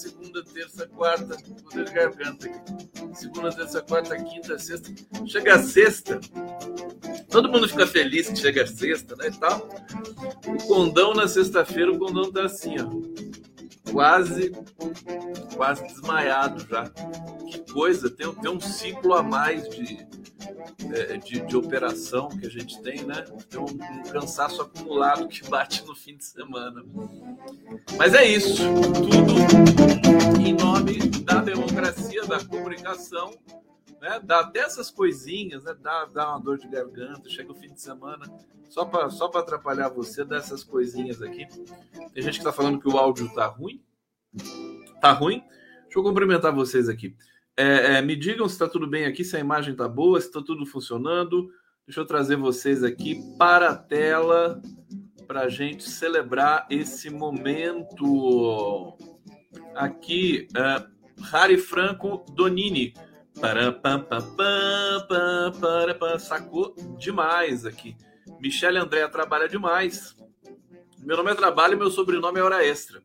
segunda, terça, quarta, poder de garganta aqui. Segunda, terça, quarta, quinta, sexta. Chega a sexta, todo mundo fica feliz que chega a sexta, né, e tal. O condão na sexta-feira, o condão tá assim, ó quase quase desmaiado já. Que coisa, tem, tem um ciclo a mais de, é, de, de, operação que a gente tem, né? Tem um, um, cansaço acumulado que bate no fim de semana. Mas é isso, tudo em nome da democracia, da comunicação. Né? Dá até essas coisinhas, né? dá, dá uma dor de garganta, chega o fim de semana, só para só atrapalhar você, dessas coisinhas aqui. Tem gente que está falando que o áudio tá ruim. Tá ruim? Deixa eu cumprimentar vocês aqui. É, é, me digam se está tudo bem aqui, se a imagem está boa, se está tudo funcionando. Deixa eu trazer vocês aqui para a tela para a gente celebrar esse momento. Aqui, uh, Harry Franco Donini. Sacou demais aqui. Michele André trabalha demais. Meu nome é Trabalho meu sobrenome é Hora Extra.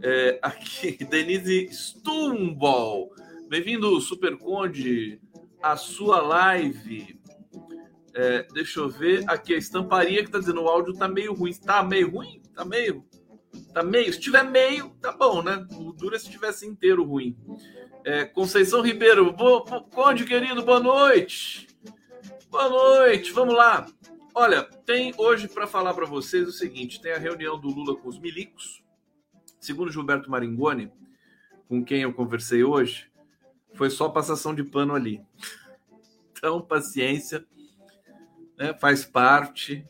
É, aqui, Denise Stumbol. Bem-vindo, Super Conde, a sua live. É, deixa eu ver. Aqui, a estamparia que tá dizendo o áudio tá meio ruim. Tá meio ruim? Tá meio. Tá meio. Se tiver meio, tá bom, né? O duro é se tivesse inteiro ruim. É, Conceição Ribeiro, bo, bo, Conde querido, boa noite. Boa noite, vamos lá. Olha, tem hoje para falar para vocês o seguinte: tem a reunião do Lula com os milicos Segundo Gilberto Maringoni, com quem eu conversei hoje, foi só passação de pano ali. Então, paciência, né? faz parte,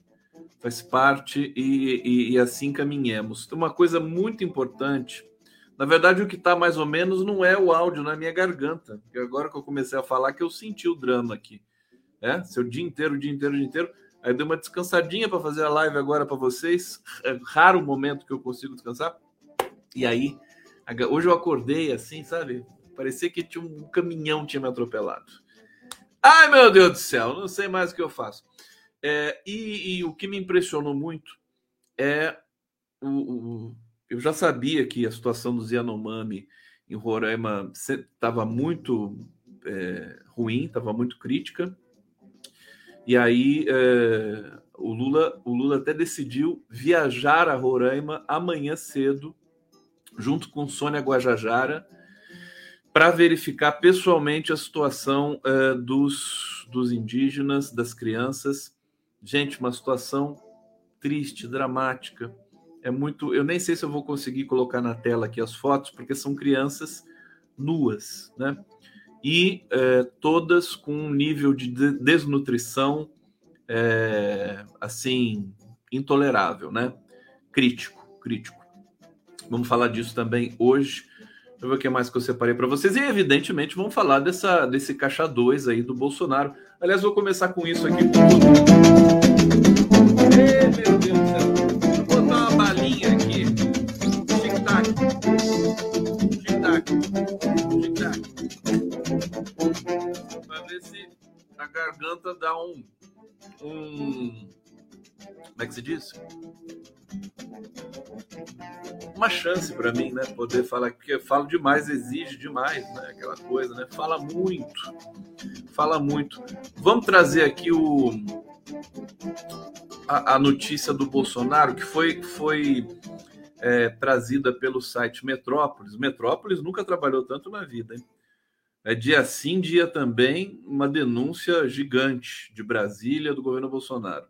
faz parte e, e, e assim caminhemos. Uma coisa muito importante. Na verdade, o que está mais ou menos não é o áudio na minha garganta. Porque agora que eu comecei a falar, que eu senti o drama aqui. É? Seu dia inteiro, dia inteiro, dia inteiro. Aí deu uma descansadinha para fazer a live agora para vocês. É raro o momento que eu consigo descansar. E aí, hoje eu acordei assim, sabe? Parecia que tinha um caminhão tinha me atropelado. Ai, meu Deus do céu, não sei mais o que eu faço. É, e, e, o que me impressionou muito é o, o, eu já sabia que a situação dos Yanomami em Roraima estava muito é, ruim, estava muito crítica. E aí é, o Lula, o Lula até decidiu viajar a Roraima amanhã cedo junto com Sônia Guajajara, para verificar pessoalmente a situação uh, dos, dos indígenas, das crianças. Gente, uma situação triste, dramática. É muito. Eu nem sei se eu vou conseguir colocar na tela aqui as fotos, porque são crianças nuas, né? E uh, todas com um nível de desnutrição é, assim intolerável, né? Crítico, crítico. Vamos falar disso também hoje. Deixa eu ver o que mais que eu separei para vocês. E, evidentemente, vamos falar dessa, desse caixa 2 aí do Bolsonaro. Aliás, vou começar com isso aqui. Ei, meu Deus a garganta dá um. um como é que se diz? uma chance para mim, né? Poder falar, porque eu falo demais, exige demais, né? Aquela coisa, né? Fala muito, fala muito. Vamos trazer aqui o a, a notícia do Bolsonaro que foi foi é, trazida pelo site Metrópolis. Metrópolis nunca trabalhou tanto na vida, hein? É dia sim, dia também, uma denúncia gigante de Brasília do governo Bolsonaro.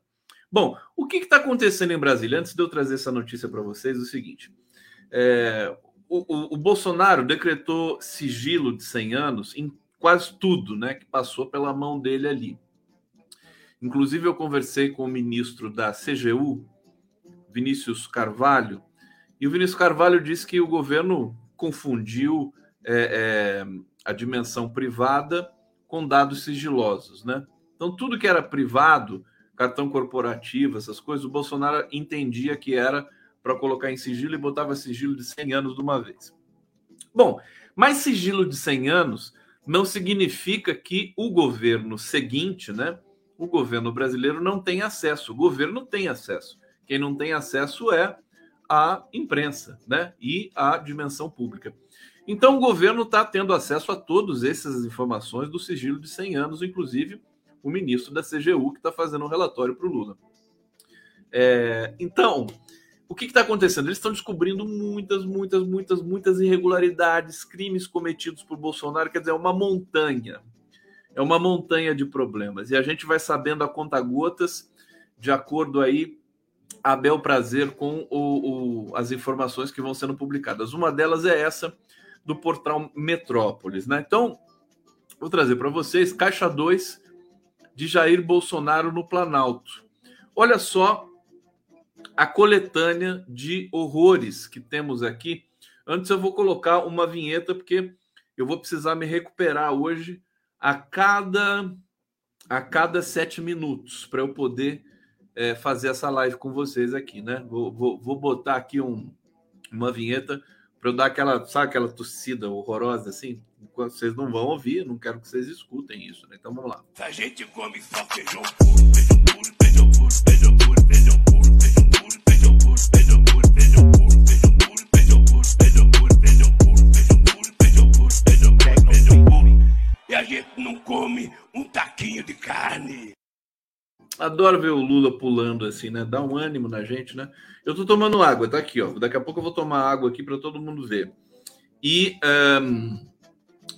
Bom, o que está acontecendo em Brasília? Antes de eu trazer essa notícia para vocês, é o seguinte: é, o, o, o, Bolsonaro decretou sigilo de 100 anos em quase tudo né, que passou pela mão dele ali. Inclusive, eu conversei com o ministro da CGU, Vinícius Carvalho, e o Vinícius Carvalho disse que o governo confundiu é, é, a dimensão privada com dados sigilosos. Né? Então, tudo que era privado cartão corporativo, essas coisas, o Bolsonaro entendia que era para colocar em sigilo e botava sigilo de 100 anos de uma vez. Bom, mas sigilo de 100 anos não significa que o governo seguinte, né, o governo brasileiro não tem acesso. O governo tem acesso. Quem não tem acesso é a imprensa, né, e a dimensão pública. Então o governo está tendo acesso a todas essas informações do sigilo de 100 anos, inclusive o ministro da CGU que está fazendo um relatório para o Lula. É, então, o que está acontecendo? Eles estão descobrindo muitas, muitas, muitas, muitas irregularidades, crimes cometidos por Bolsonaro, quer dizer, é uma montanha. É uma montanha de problemas. E a gente vai sabendo a conta gotas, de acordo aí a bel prazer com o, o, as informações que vão sendo publicadas. Uma delas é essa do portal Metrópolis. Né? Então, vou trazer para vocês Caixa 2 de Jair Bolsonaro no Planalto. Olha só a coletânea de horrores que temos aqui. Antes eu vou colocar uma vinheta, porque eu vou precisar me recuperar hoje a cada a cada sete minutos para eu poder é, fazer essa live com vocês aqui, né? Vou, vou, vou botar aqui um, uma vinheta para eu dar aquela, sabe, aquela tossida horrorosa assim? Vocês não vão ouvir, não quero que vocês escutem isso, né? Então vamos lá. A gente come só feijão puro, feijão puro, feijão puro, feijão puro. Adoro ver o Lula pulando assim, né? Dá um ânimo na gente, né? Eu tô tomando água, tá aqui, ó. Daqui a pouco eu vou tomar água aqui para todo mundo ver. E um,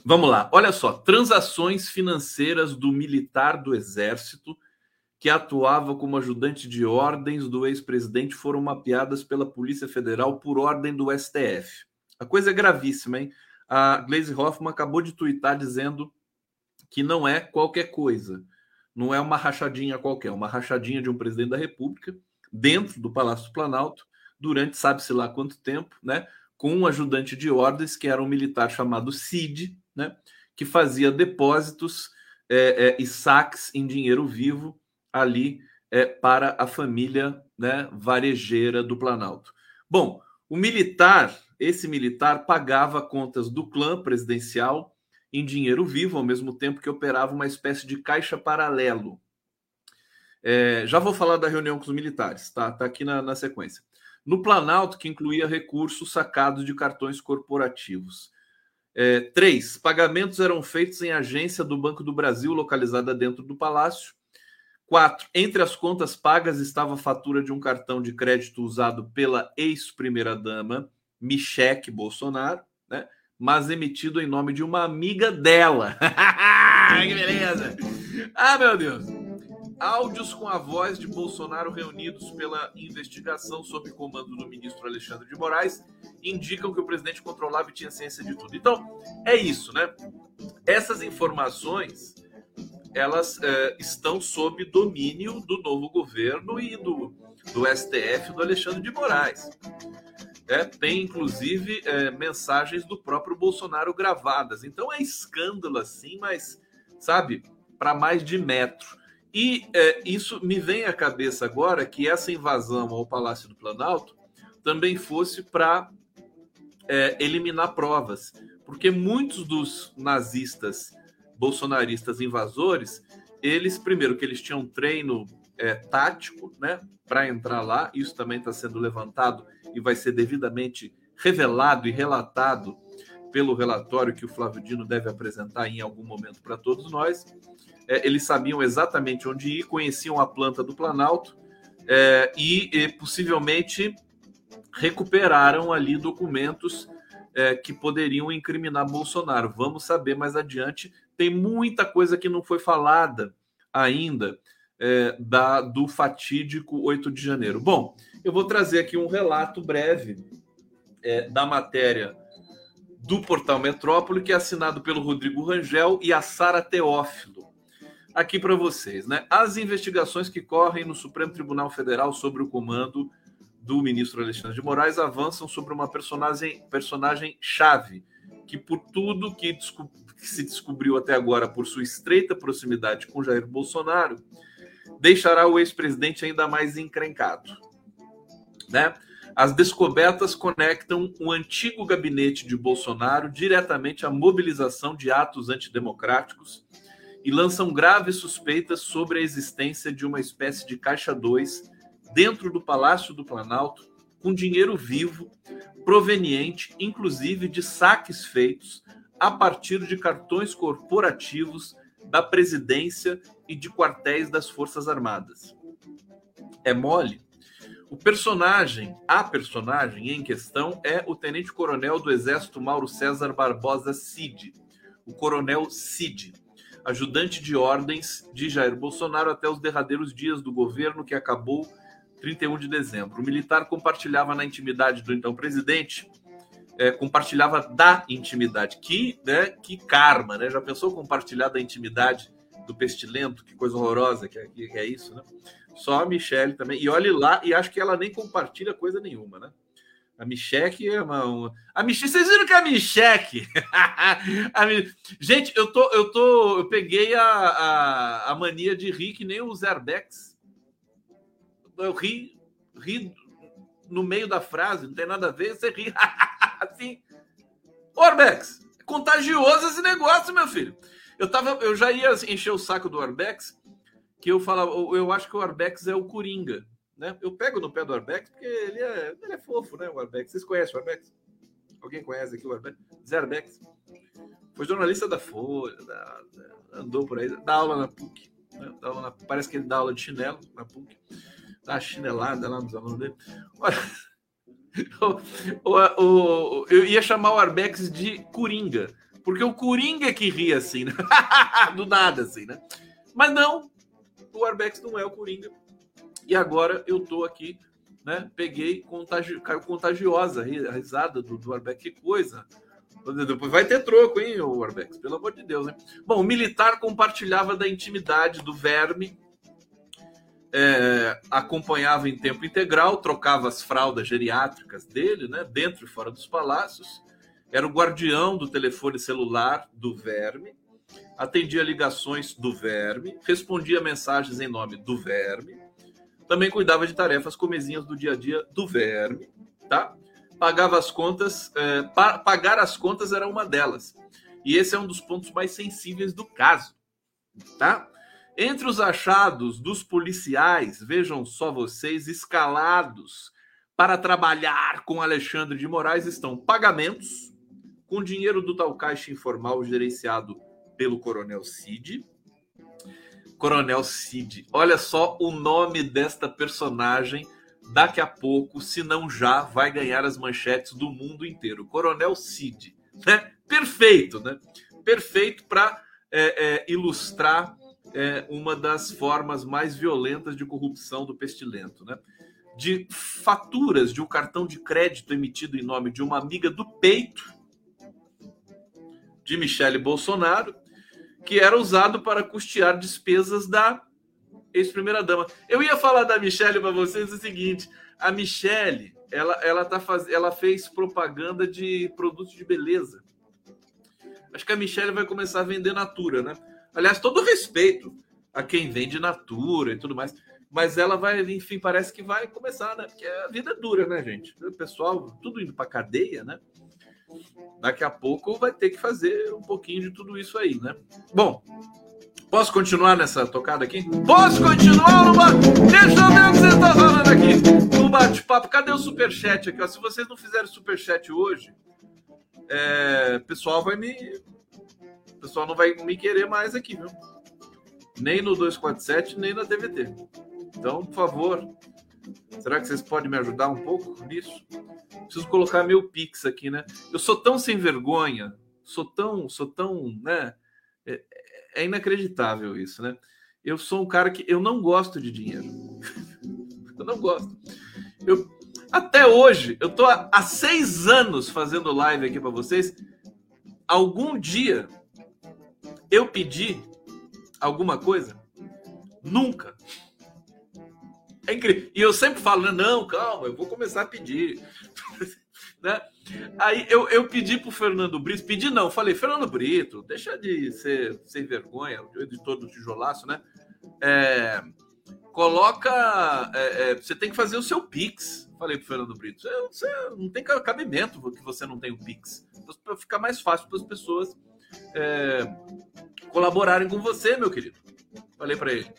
vamos lá, olha só: transações financeiras do militar do Exército que atuava como ajudante de ordens do ex-presidente foram mapeadas pela Polícia Federal por ordem do STF. A coisa é gravíssima, hein? A Glaze Hoffman acabou de twittar dizendo que não é qualquer coisa. Não é uma rachadinha qualquer, é uma rachadinha de um presidente da República dentro do Palácio do Planalto durante sabe-se lá quanto tempo, né? Com um ajudante de ordens que era um militar chamado Cid, né? Que fazia depósitos é, é, e saques em dinheiro vivo ali é, para a família né, varejeira do Planalto. Bom, o militar, esse militar pagava contas do clã presidencial em dinheiro vivo, ao mesmo tempo que operava uma espécie de caixa paralelo. É, já vou falar da reunião com os militares, tá? Tá aqui na, na sequência. No Planalto, que incluía recursos sacados de cartões corporativos. É, três, pagamentos eram feitos em agência do Banco do Brasil, localizada dentro do palácio. Quatro, entre as contas pagas estava a fatura de um cartão de crédito usado pela ex-primeira-dama, Michele Bolsonaro, né? Mas emitido em nome de uma amiga dela. que beleza! Ah, meu Deus! Áudios com a voz de Bolsonaro reunidos pela investigação sob comando do ministro Alexandre de Moraes indicam que o presidente controlava e tinha ciência de tudo. Então, é isso, né? Essas informações elas é, estão sob domínio do novo governo e do, do STF do Alexandre de Moraes. É, tem inclusive é, mensagens do próprio Bolsonaro gravadas. Então é escândalo assim, mas sabe, para mais de metro. E é, isso me vem à cabeça agora que essa invasão ao Palácio do Planalto também fosse para é, eliminar provas, porque muitos dos nazistas bolsonaristas invasores, eles, primeiro, que eles tinham treino é, tático, né, para entrar lá, isso também está sendo levantado e vai ser devidamente revelado e relatado pelo relatório que o Flávio Dino deve apresentar em algum momento para todos nós. É, eles sabiam exatamente onde ir, conheciam a planta do Planalto é, e, e, possivelmente recuperaram ali documentos é, que poderiam incriminar Bolsonaro. Vamos saber mais adiante tem muita coisa que não foi falada ainda é, da, do fatídico 8 de janeiro. Bom, eu vou trazer aqui um relato breve é, da matéria do portal Metrópole, que é assinado pelo Rodrigo Rangel e a Sara Teófilo. Aqui para vocês, né? As investigações que correm no Supremo Tribunal Federal sobre o comando do ministro Alexandre de Moraes avançam sobre uma personagem, personagem chave que por tudo que que se descobriu até agora por sua estreita proximidade com Jair Bolsonaro, deixará o ex-presidente ainda mais encrencado. Né? As descobertas conectam o antigo gabinete de Bolsonaro diretamente à mobilização de atos antidemocráticos e lançam graves suspeitas sobre a existência de uma espécie de caixa 2 dentro do Palácio do Planalto, com dinheiro vivo, proveniente inclusive de saques feitos a partir de cartões corporativos da presidência e de quartéis das Forças Armadas. É mole? O personagem, a personagem em questão é o tenente-coronel do Exército Mauro César Barbosa Cid, o coronel Cid, ajudante de ordens de Jair Bolsonaro até os derradeiros dias do governo que acabou 31 de dezembro. O militar compartilhava na intimidade do então presidente, é, compartilhava da intimidade. Que, né, que karma, né? Já pensou compartilhar da intimidade do pestilento? Que coisa horrorosa que é, que é isso, né? Só a Michelle também. E olhe lá, e acho que ela nem compartilha coisa nenhuma, né? A Micheque é uma, uma. A Micheque, vocês viram que é a Micheque? a. Gente, eu tô, eu tô. Eu peguei a, a, a mania de rir que nem os airbags. Eu ri, ri no meio da frase, não tem nada a ver, você ri assim. Orbex, é contagioso esse negócio, meu filho. Eu, tava, eu já ia encher o saco do Orbex, que eu falava, eu acho que o Orbex é o Coringa. Né? Eu pego no pé do Arbex porque ele é, ele é fofo, né? O Arbex. Vocês conhecem o Arbex? Alguém conhece aqui o Arbex? Zé Arbex. Foi jornalista da Folha, da, da, andou por aí, dá aula na PUC. Né? Dá aula na, parece que ele dá aula de chinelo na PUC. Dá chinelada lá nos alunos dele. o, o, o, eu ia chamar o Arbex de Coringa, porque o Coringa é que ri assim, né? do nada, assim, né? Mas não, o Arbex não é o Coringa e agora eu tô aqui, né? Peguei, contagi... caiu contagiosa a risada do, do Arbex. Que coisa! Depois vai ter troco, hein, o Arbex? Pelo amor de Deus, né? Bom, o militar compartilhava da intimidade do verme, é, acompanhava em tempo integral, trocava as fraldas geriátricas dele, né? Dentro e fora dos palácios. Era o guardião do telefone celular do verme, atendia ligações do verme, respondia mensagens em nome do verme, também cuidava de tarefas comezinhas do dia a dia do verme, tá? Pagava as contas, é, pa pagar as contas era uma delas. E esse é um dos pontos mais sensíveis do caso, tá? Entre os achados dos policiais, vejam só vocês, escalados para trabalhar com Alexandre de Moraes estão pagamentos com dinheiro do tal caixa informal gerenciado pelo Coronel Cid, Coronel Cid. Olha só o nome desta personagem. Daqui a pouco, se não já, vai ganhar as manchetes do mundo inteiro. Coronel Cid. Né? Perfeito, né? Perfeito para é, é, ilustrar é, uma das formas mais violentas de corrupção do pestilento, né? De faturas de um cartão de crédito emitido em nome de uma amiga do peito de Michele Bolsonaro, que era usado para custear despesas da ex-primeira-dama. Eu ia falar da Michelle para vocês o seguinte: a Michelle ela, ela, tá faz... ela fez propaganda de produtos de beleza. Acho que a Michelle vai começar a vender Natura, né? Aliás, todo respeito a quem vende Natura e tudo mais. Mas ela vai, enfim, parece que vai começar, né? Porque a vida é dura, né, gente? O pessoal, tudo indo para cadeia, né? Daqui a pouco vai ter que fazer um pouquinho de tudo isso aí, né? Bom, posso continuar nessa tocada aqui? Posso continuar numa... Deixa eu ver o que você está falando aqui no bate-papo. Cadê o superchat aqui? Se vocês não fizerem superchat hoje, é... o pessoal vai me... O pessoal não vai me querer mais aqui, viu? Nem no 247, nem na DVT. Então, por favor, será que vocês podem me ajudar um pouco nisso? Preciso colocar meu Pix aqui, né? Eu sou tão sem vergonha, sou tão, sou tão, né? É, é inacreditável isso, né? Eu sou um cara que eu não gosto de dinheiro. eu não gosto. Eu, até hoje, eu tô há, há seis anos fazendo live aqui para vocês. Algum dia eu pedi alguma coisa? Nunca. É incrível. E eu sempre falo, né? não, calma, eu vou começar a pedir. Né? Aí eu, eu pedi pro Fernando Brito, pedi não, falei, Fernando Brito, deixa de ser sem vergonha, o editor do tijolaço, né? É, coloca. É, é, você tem que fazer o seu Pix. Falei pro Fernando Brito, você, não tem cabimento que você não tem o Pix. Para ficar mais fácil para as pessoas é, colaborarem com você, meu querido. Falei para ele.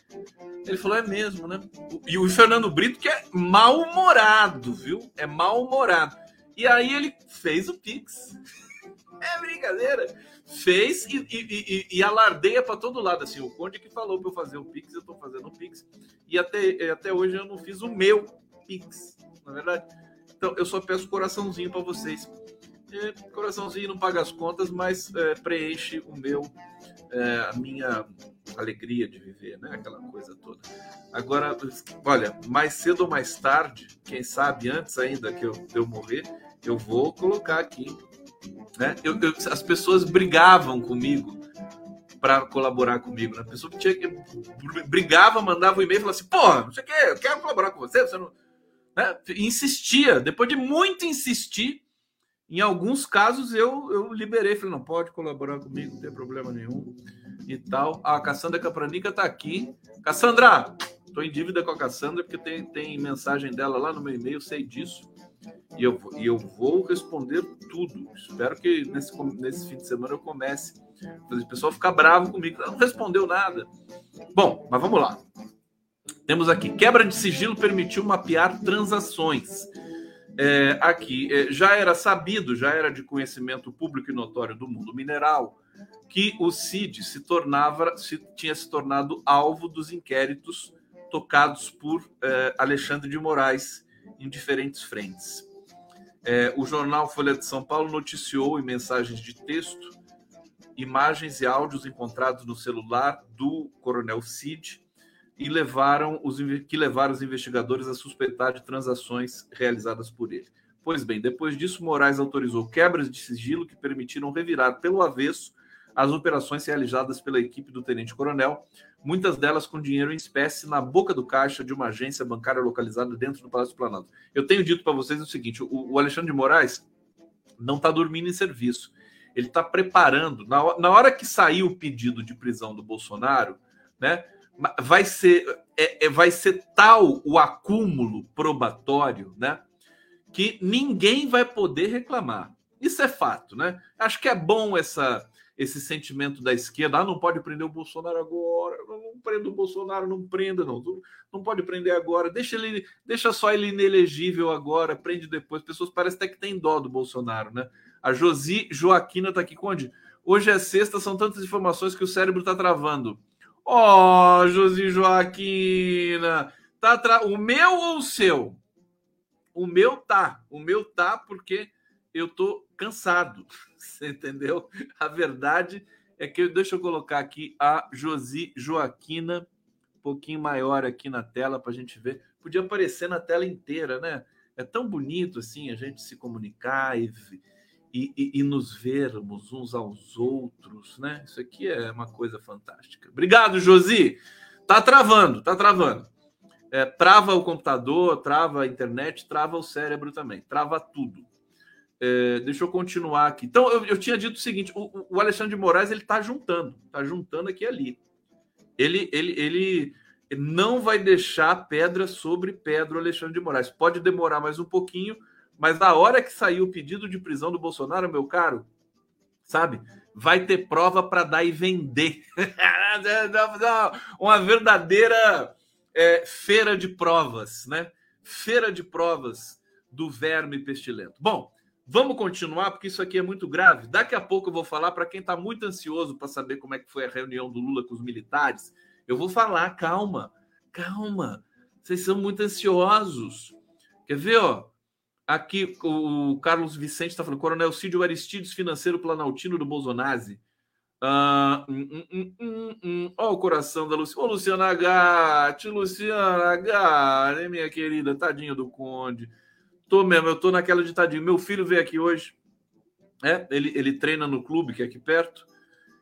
Ele falou, é mesmo, né? E o Fernando Brito, que é mal-humorado, viu? É mal-humorado. E aí ele fez o Pix. É brincadeira. Fez e, e, e, e alardeia para todo lado. Assim, o Conde que falou para eu fazer o Pix, eu estou fazendo o Pix. E até, até hoje eu não fiz o meu Pix, na é verdade. Então eu só peço coraçãozinho para vocês. É, coraçãozinho não paga as contas, mas é, preenche o meu, é, a minha alegria de viver, né? Aquela coisa toda. Agora, olha, mais cedo ou mais tarde, quem sabe antes ainda que eu, eu morrer, eu vou colocar aqui. Né? Eu, eu, as pessoas brigavam comigo para colaborar comigo. Né? A pessoa tinha que brigava, mandava um e-mail e falava assim: pô, não sei o que, eu quero colaborar com você, você não. Né? Insistia, depois de muito insistir, em alguns casos eu, eu liberei, falei, não pode colaborar comigo, não tem problema nenhum e tal. A Cassandra Capranica está aqui. Cassandra, estou em dívida com a Cassandra porque tem, tem mensagem dela lá no meu e-mail, sei disso. E eu, e eu vou responder tudo. Espero que nesse, nesse fim de semana eu comece o pessoal ficar bravo comigo. Não respondeu nada. Bom, mas vamos lá. Temos aqui: quebra de sigilo permitiu mapear transações. É, aqui é, já era sabido, já era de conhecimento público e notório do mundo mineral que o Cid se tornava, se, tinha se tornado alvo dos inquéritos tocados por é, Alexandre de Moraes em diferentes frentes. É, o jornal Folha de São Paulo noticiou em mensagens de texto imagens e áudios encontrados no celular do coronel Cid e levaram os, que levaram os investigadores a suspeitar de transações realizadas por ele. Pois bem, depois disso, Moraes autorizou quebras de sigilo que permitiram revirar pelo avesso as operações realizadas pela equipe do tenente-coronel, muitas delas com dinheiro em espécie na boca do caixa de uma agência bancária localizada dentro do Palácio do Planalto. Eu tenho dito para vocês o seguinte: o, Alexandre de Moraes não está dormindo em serviço. Ele está preparando. Na, na hora que sair o pedido de prisão do Bolsonaro, né? vai ser, é, é, vai ser tal o acúmulo probatório, né? Que ninguém vai poder reclamar. Isso é fato, né? Acho que é bom essa esse sentimento da esquerda, ah, não pode prender o Bolsonaro agora, não prenda o Bolsonaro, não prenda, não, não pode prender agora, deixa ele, deixa só ele inelegível agora, prende depois. Pessoas parecem até que tem dó do Bolsonaro, né? A Josi Joaquina tá aqui, onde? Hoje é sexta, são tantas informações que o cérebro tá travando. Ó, oh, Josi Joaquina. Tá tra... O meu ou o seu? O meu tá. O meu tá porque eu tô cansado. Você entendeu? A verdade é que deixa eu colocar aqui a Josi Joaquina, um pouquinho maior aqui na tela para a gente ver. Podia aparecer na tela inteira, né? É tão bonito assim a gente se comunicar e e, e, nos vermos uns aos outros, né? Isso aqui é uma coisa fantástica. Obrigado, Josi. Tá travando, tá travando. É, trava o computador, trava a internet, trava o cérebro também, trava tudo. É, deixa eu continuar aqui. Então, eu, eu tinha dito o seguinte: o, o Alexandre de Moraes ele está juntando, está juntando aqui e ali. Ele, ele, ele não vai deixar pedra sobre pedra o Alexandre de Moraes. Pode demorar mais um pouquinho, mas na hora que sair o pedido de prisão do Bolsonaro, meu caro, sabe? Vai ter prova para dar e vender. Uma verdadeira é, feira de provas, né? Feira de provas do verme pestilento. Bom, vamos continuar, porque isso aqui é muito grave. Daqui a pouco eu vou falar para quem está muito ansioso para saber como é que foi a reunião do Lula com os militares. Eu vou falar, calma, calma. Vocês são muito ansiosos. Quer ver, ó? Aqui o Carlos Vicente está falando, Coronel Cídio Aristides, financeiro planaltino do Bolsonaro. Ah, hum, hum, hum, hum, hum. Ó, o coração da Luciana. Ô, Luciana Gatti, Luciana Gatti, minha querida, tadinha do Conde. Tô mesmo, eu tô naquela de tadinho. Meu filho veio aqui hoje. É, ele, ele treina no clube que é aqui perto.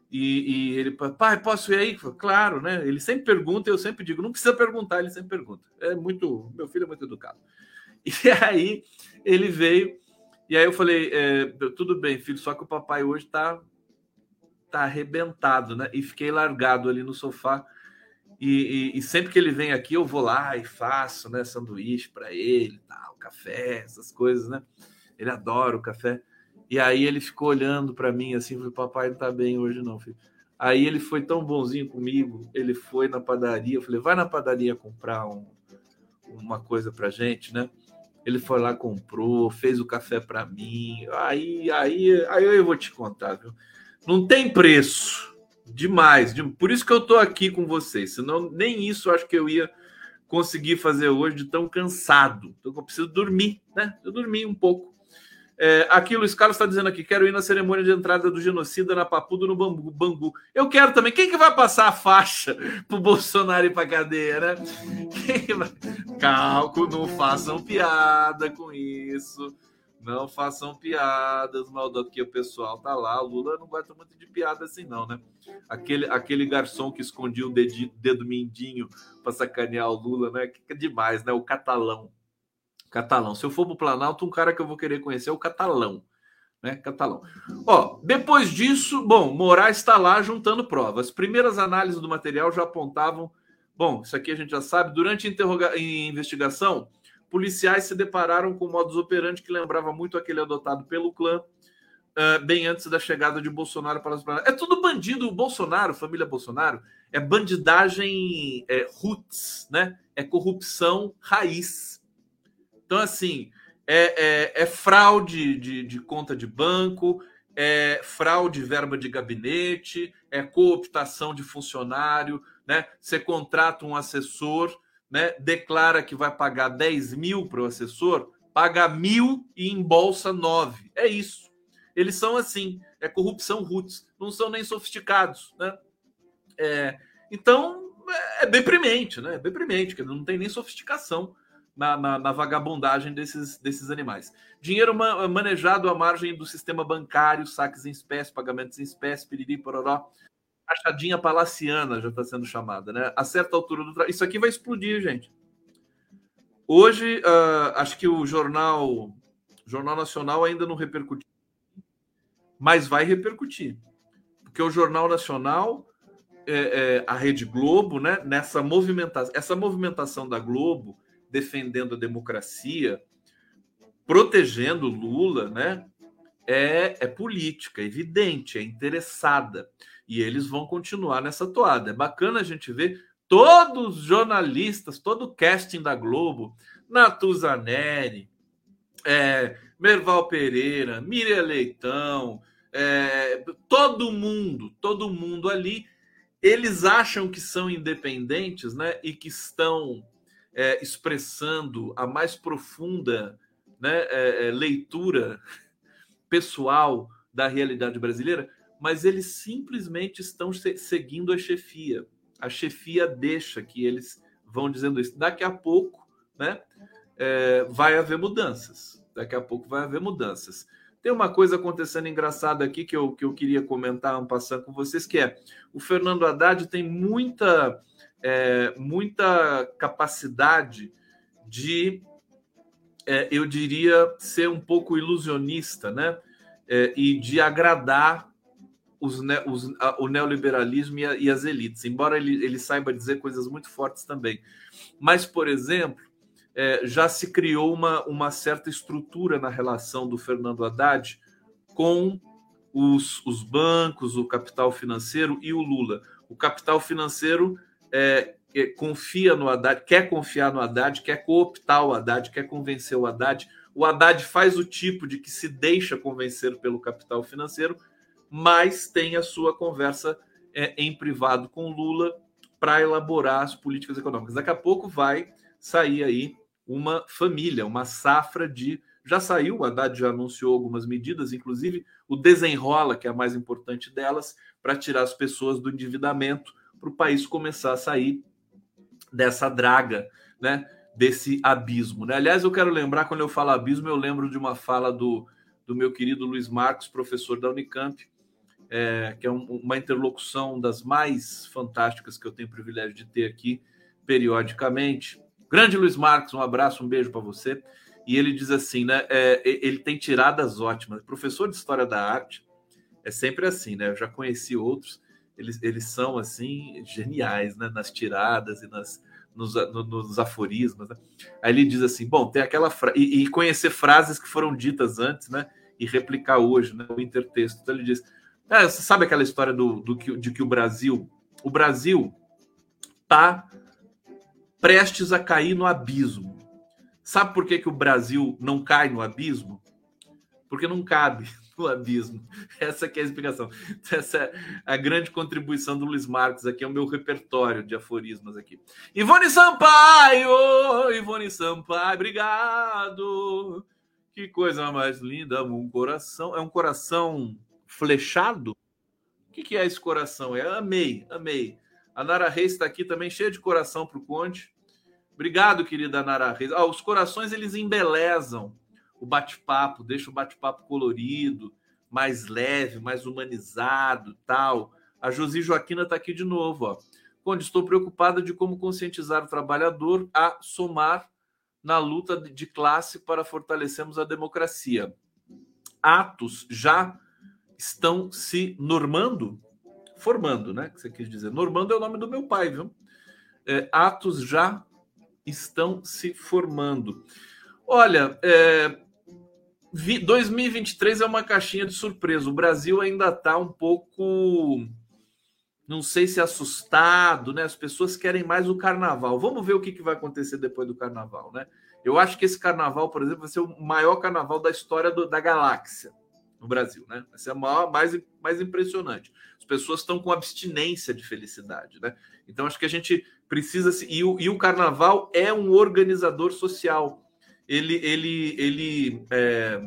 E, e ele, pai, posso ir aí? Claro, né? Ele sempre pergunta, eu sempre digo, não precisa perguntar, ele sempre pergunta. É muito, meu filho é muito educado. E aí ele veio, e aí eu falei: é, tudo bem, filho, só que o papai hoje tá, tá arrebentado, né? E fiquei largado ali no sofá. E, e, e, sempre que ele vem aqui, eu vou lá e faço, né, sanduíche para ele, tal, café, essas coisas, né? Ele adora o café. E aí ele ficou olhando para mim assim, falei, papai não tá bem hoje não, filho. Aí ele foi tão bonzinho comigo, ele foi na padaria, eu falei, vai na padaria comprar um, uma coisa pra gente, né? Ele foi lá, comprou, fez o café para mim. Aí, aí, aí eu vou te contar, viu? Não tem preço Demais. Por isso que eu estou aqui com vocês. Senão, nem isso acho que eu ia conseguir fazer hoje de tão cansado. Então, eu preciso dormir, né? Eu dormi um pouco. É, aqui, Luiz Carlos está dizendo aqui: quero ir na cerimônia de entrada do genocida na Papudo no Bambu. Bangu. Eu quero também. Quem que vai passar a faixa pro Bolsonaro ir pra cadeia, né? Quem vai... Calco, não façam piada com isso. Não façam piadas, maldade, que o pessoal tá lá. O Lula não gosta muito de piada assim, não, né? Aquele, aquele garçom que escondia o dedo, dedo mindinho para sacanear o Lula, né? Que é demais, né? O catalão. Catalão. Se eu for pro Planalto, um cara que eu vou querer conhecer é o catalão. Né? Catalão. Ó, depois disso, bom, Moraes está lá juntando provas. As primeiras análises do material já apontavam. Bom, isso aqui a gente já sabe. Durante a investigação policiais se depararam com modus operandi que lembrava muito aquele adotado pelo clã uh, bem antes da chegada de Bolsonaro para as É tudo bandido. O Bolsonaro, família Bolsonaro, é bandidagem é, roots, né? É corrupção raiz. Então, assim, é, é, é fraude de, de conta de banco, é fraude verba de gabinete, é cooptação de funcionário, né? Você contrata um assessor né, declara que vai pagar 10 mil para o assessor, paga mil e embolsa nove. É isso. Eles são assim, é corrupção roots, não são nem sofisticados, né? É, então é deprimente, né? É deprimente, que não tem nem sofisticação na, na, na, vagabundagem desses, desses animais. Dinheiro manejado à margem do sistema bancário, saques em espécie, pagamentos em espécie, piriri, pororó, rachadinha palaciana já está sendo chamada, né? A certa altura do isso aqui vai explodir, gente. Hoje, uh, acho que o jornal, jornal Nacional ainda não repercutiu, mas vai repercutir, porque o jornal Nacional, é, é, a Rede Globo, né? Nessa movimentação, essa movimentação da Globo defendendo a democracia, protegendo Lula, né? É, é política, é evidente, é interessada. E eles vão continuar nessa toada. É bacana a gente ver todos os jornalistas, todo o casting da Globo, Natuzaneri, é, Merval Pereira, Miriam Leitão, é, todo mundo, todo mundo ali, eles acham que são independentes, né? E que estão é, expressando a mais profunda né, é, é leitura pessoal da realidade brasileira, mas eles simplesmente estão seguindo a chefia. A chefia deixa que eles vão dizendo isso. Daqui a pouco, né, é, vai haver mudanças. Daqui a pouco vai haver mudanças. Tem uma coisa acontecendo engraçada aqui que eu, que eu queria comentar, um passando com vocês, que é o Fernando Haddad tem muita, é, muita capacidade de, é, eu diria, ser um pouco ilusionista, né? É, e de agradar os, os, a, o neoliberalismo e, a, e, as elites, embora ele, ele saiba dizer coisas muito fortes também. Mas, por exemplo, é, já se criou uma, uma certa estrutura na relação do Fernando Haddad com os, os bancos, o capital financeiro e o Lula. O capital financeiro é, é, confia no Haddad, quer confiar no Haddad, quer cooptar o Haddad, quer convencer o Haddad. O Haddad faz o tipo de que se deixa convencer pelo capital financeiro mas tem a sua conversa é, em privado com Lula para elaborar as políticas econômicas. Daqui a pouco vai sair aí uma família, uma safra de. Já saiu, o Haddad já anunciou algumas medidas, inclusive o desenrola, que é a mais importante delas, para tirar as pessoas do endividamento, para o país começar a sair dessa draga, né? Desse abismo. Né? Aliás, eu quero lembrar, quando eu falo abismo, eu lembro de uma fala do, do meu querido Luiz Marcos, professor da Unicamp, é, que é um, uma interlocução das mais fantásticas que eu tenho o privilégio de ter aqui periodicamente. Grande Luiz Marcos, um abraço, um beijo para você. E ele diz assim, né? É, ele tem tiradas ótimas. Professor de História da Arte é sempre assim, né? Eu já conheci outros. eles, eles são assim geniais, né? Nas tiradas e nas nos, nos aforismos. Né? Aí ele diz assim: bom, tem aquela fra... e, e, conhecer frases que foram ditas antes, né? E replicar hoje, né? O intertexto. Então ele diz: ah, você sabe aquela história do, do que, de que o Brasil, o Brasil tá prestes a cair no abismo. Sabe por que, que o Brasil não cai no abismo? Porque não cabe no abismo. Essa é a explicação. Essa é a grande contribuição do Luiz Marcos aqui, é o meu repertório de aforismos aqui. Ivone Sampaio! Ivone Sampaio, obrigado! Que coisa mais linda, um coração. É um coração flechado? O que, que é esse coração? É amei, amei. A Nara Reis está aqui também, cheia de coração para o Conde. Obrigado, querida Nara Reis. Ah, os corações eles embelezam o bate-papo, deixa o bate-papo colorido, mais leve, mais humanizado, tal. A Josi Joaquina está aqui de novo, ó. Quando estou preocupada de como conscientizar o trabalhador a somar na luta de classe para fortalecermos a democracia. Atos já estão se normando, formando, né? Que você quis dizer. Normando é o nome do meu pai, viu? É, atos já estão se formando. Olha, é, 2023 é uma caixinha de surpresa. O Brasil ainda está um pouco, não sei se assustado, né? As pessoas querem mais o carnaval. Vamos ver o que, que vai acontecer depois do carnaval, né? Eu acho que esse carnaval, por exemplo, vai ser o maior carnaval da história do, da galáxia no Brasil, né? Vai ser a maior, mais, mais impressionante. As pessoas estão com abstinência de felicidade, né? Então acho que a gente precisa. E o, e o carnaval é um organizador social ele, ele, ele é,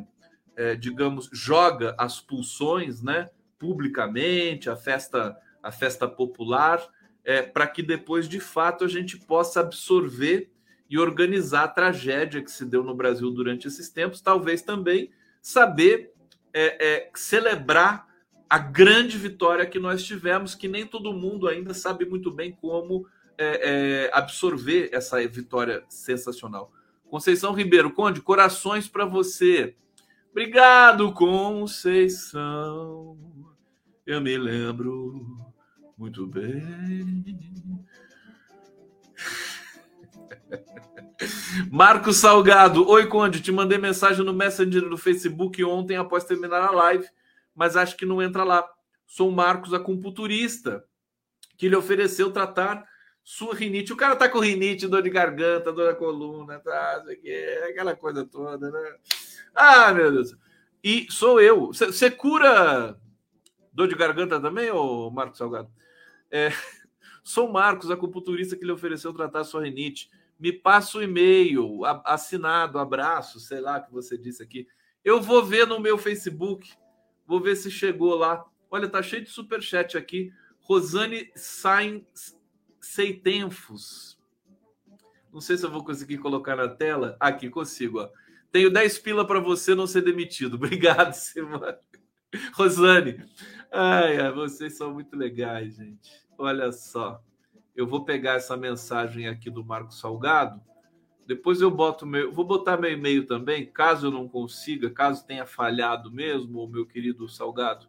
é, digamos, joga as pulsões, né, publicamente, a festa, a festa popular, é, para que depois, de fato, a gente possa absorver e organizar a tragédia que se deu no Brasil durante esses tempos, talvez também saber é, é, celebrar a grande vitória que nós tivemos, que nem todo mundo ainda sabe muito bem como é, é, absorver essa vitória sensacional. Conceição Ribeiro, Conde, corações para você. Obrigado, Conceição. Eu me lembro muito bem. Marcos Salgado, oi Conde, te mandei mensagem no Messenger do Facebook ontem após terminar a live, mas acho que não entra lá. Sou o Marcos, acupunturista, que lhe ofereceu tratar sua rinite. O cara tá com rinite, dor de garganta, dor na coluna, tá, aquela coisa toda, né? Ah, meu Deus. E sou eu. Você cura dor de garganta também, ô Marcos Salgado? É, sou Marcos, acupunturista que lhe ofereceu tratar sua rinite. Me passa o um e-mail, assinado, abraço, sei lá que você disse aqui. Eu vou ver no meu Facebook, vou ver se chegou lá. Olha, tá cheio de superchat aqui. Rosane Sainz Seitenfos. Não sei se eu vou conseguir colocar na tela. Aqui, consigo. Ó. Tenho 10 pila para você não ser demitido. Obrigado, Simone. Rosane. Ai, ai, vocês são muito legais, gente. Olha só. Eu vou pegar essa mensagem aqui do Marco Salgado. Depois eu boto meu. Vou botar meu e-mail também, caso eu não consiga, caso tenha falhado mesmo, meu querido Salgado.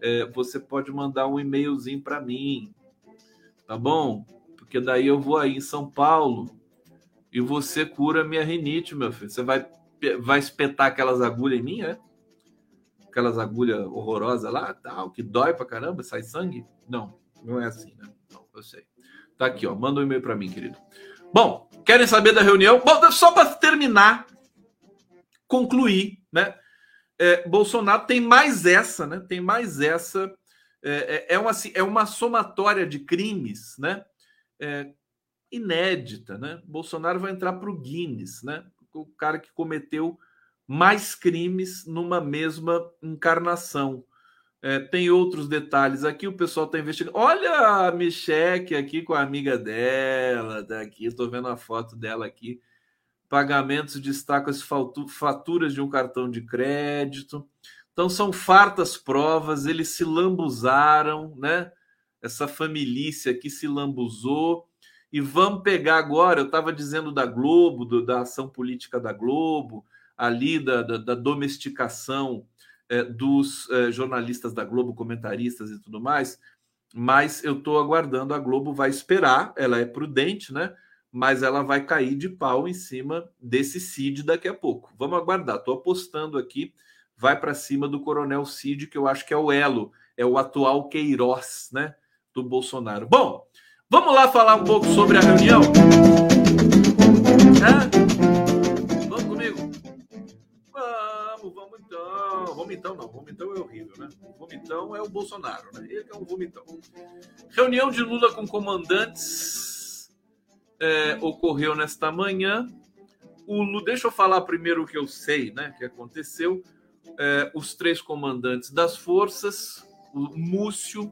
É, você pode mandar um e-mailzinho para mim, tá bom? Porque daí eu vou aí em São Paulo e você cura minha rinite, meu filho. Você vai, vai espetar aquelas agulhas em mim, é? Aquelas agulhas horrorosas lá, tal, que dói pra caramba, sai sangue? Não, não é assim, né? Não, eu sei. Tá aqui, ó. Manda um e-mail para mim, querido. Bom, querem saber da reunião? Bom, só para terminar, concluir, né? É, Bolsonaro tem mais essa, né? Tem mais essa é, é, é, uma, assim, é uma somatória de crimes, né? É, inédita, né? Bolsonaro vai entrar para o Guinness, né? O cara que cometeu mais crimes numa mesma encarnação. É, tem outros detalhes aqui, o pessoal está investigando. Olha a Micheque aqui com a amiga dela, daqui, tá estou vendo a foto dela aqui. Pagamentos destacam as faturas de um cartão de crédito. Então são fartas provas, eles se lambuzaram, né? Essa família aqui se lambuzou. E vamos pegar agora, eu estava dizendo da Globo, do, da ação política da Globo, ali da, da, da domesticação é, dos é, jornalistas da Globo, comentaristas e tudo mais. mas eu estou aguardando. A Globo vai esperar, ela é prudente, né? Mas ela vai cair de pau em cima desse Cid daqui a pouco. Vamos aguardar. Estou apostando aqui, vai para cima do Coronel Cid, que eu acho que é o elo, é o atual Queiroz, né? Do Bolsonaro. Bom, vamos lá falar um pouco sobre a reunião. É? Vomitão não, vomitão é horrível, né? Vomitão é o Bolsonaro, né? Ele é um vomitão. Reunião de Lula com comandantes é, ocorreu nesta manhã. O Lula, deixa eu falar primeiro o que eu sei, né? Que aconteceu. É, os três comandantes das forças, o Múcio,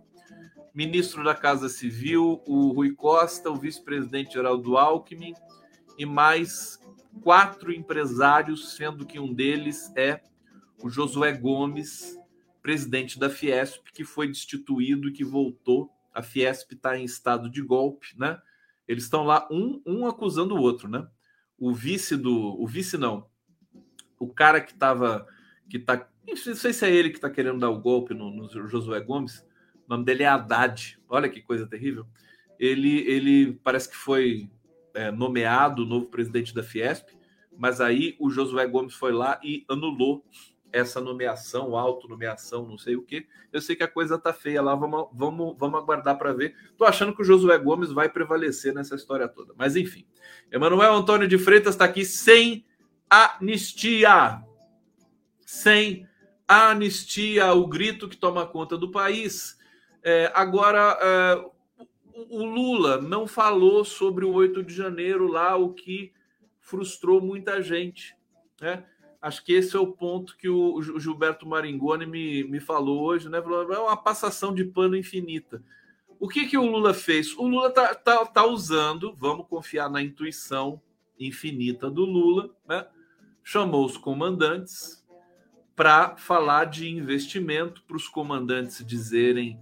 ministro da Casa Civil, o Rui Costa, o vice-presidente Geraldo Alckmin e mais quatro empresários, sendo que um deles é o Josué Gomes, presidente da Fiesp, que foi destituído e que voltou. A Fiesp está em estado de golpe, né? Eles estão lá, um, um acusando o outro, né? O vice do. O vice não. O cara que estava. Que tá, não sei se é ele que está querendo dar o golpe no, no Josué Gomes. O nome dele é Haddad. Olha que coisa terrível. Ele, ele parece que foi é, nomeado novo presidente da Fiesp, mas aí o Josué Gomes foi lá e anulou essa nomeação, auto-nomeação, não sei o que. Eu sei que a coisa tá feia lá, vamos, vamos, vamos aguardar para ver. Tô achando que o Josué Gomes vai prevalecer nessa história toda. Mas enfim, Emanuel Antônio de Freitas está aqui sem anistia. Sem anistia, o grito que toma conta do país. É, agora, é, o Lula não falou sobre o 8 de janeiro lá, o que frustrou muita gente. Né? Acho que esse é o ponto que o Gilberto Maringoni me, me falou hoje, né? É uma passação de pano infinita. O que, que o Lula fez? O Lula tá, tá, tá usando, vamos confiar na intuição infinita do Lula, né? chamou os comandantes para falar de investimento, para os comandantes dizerem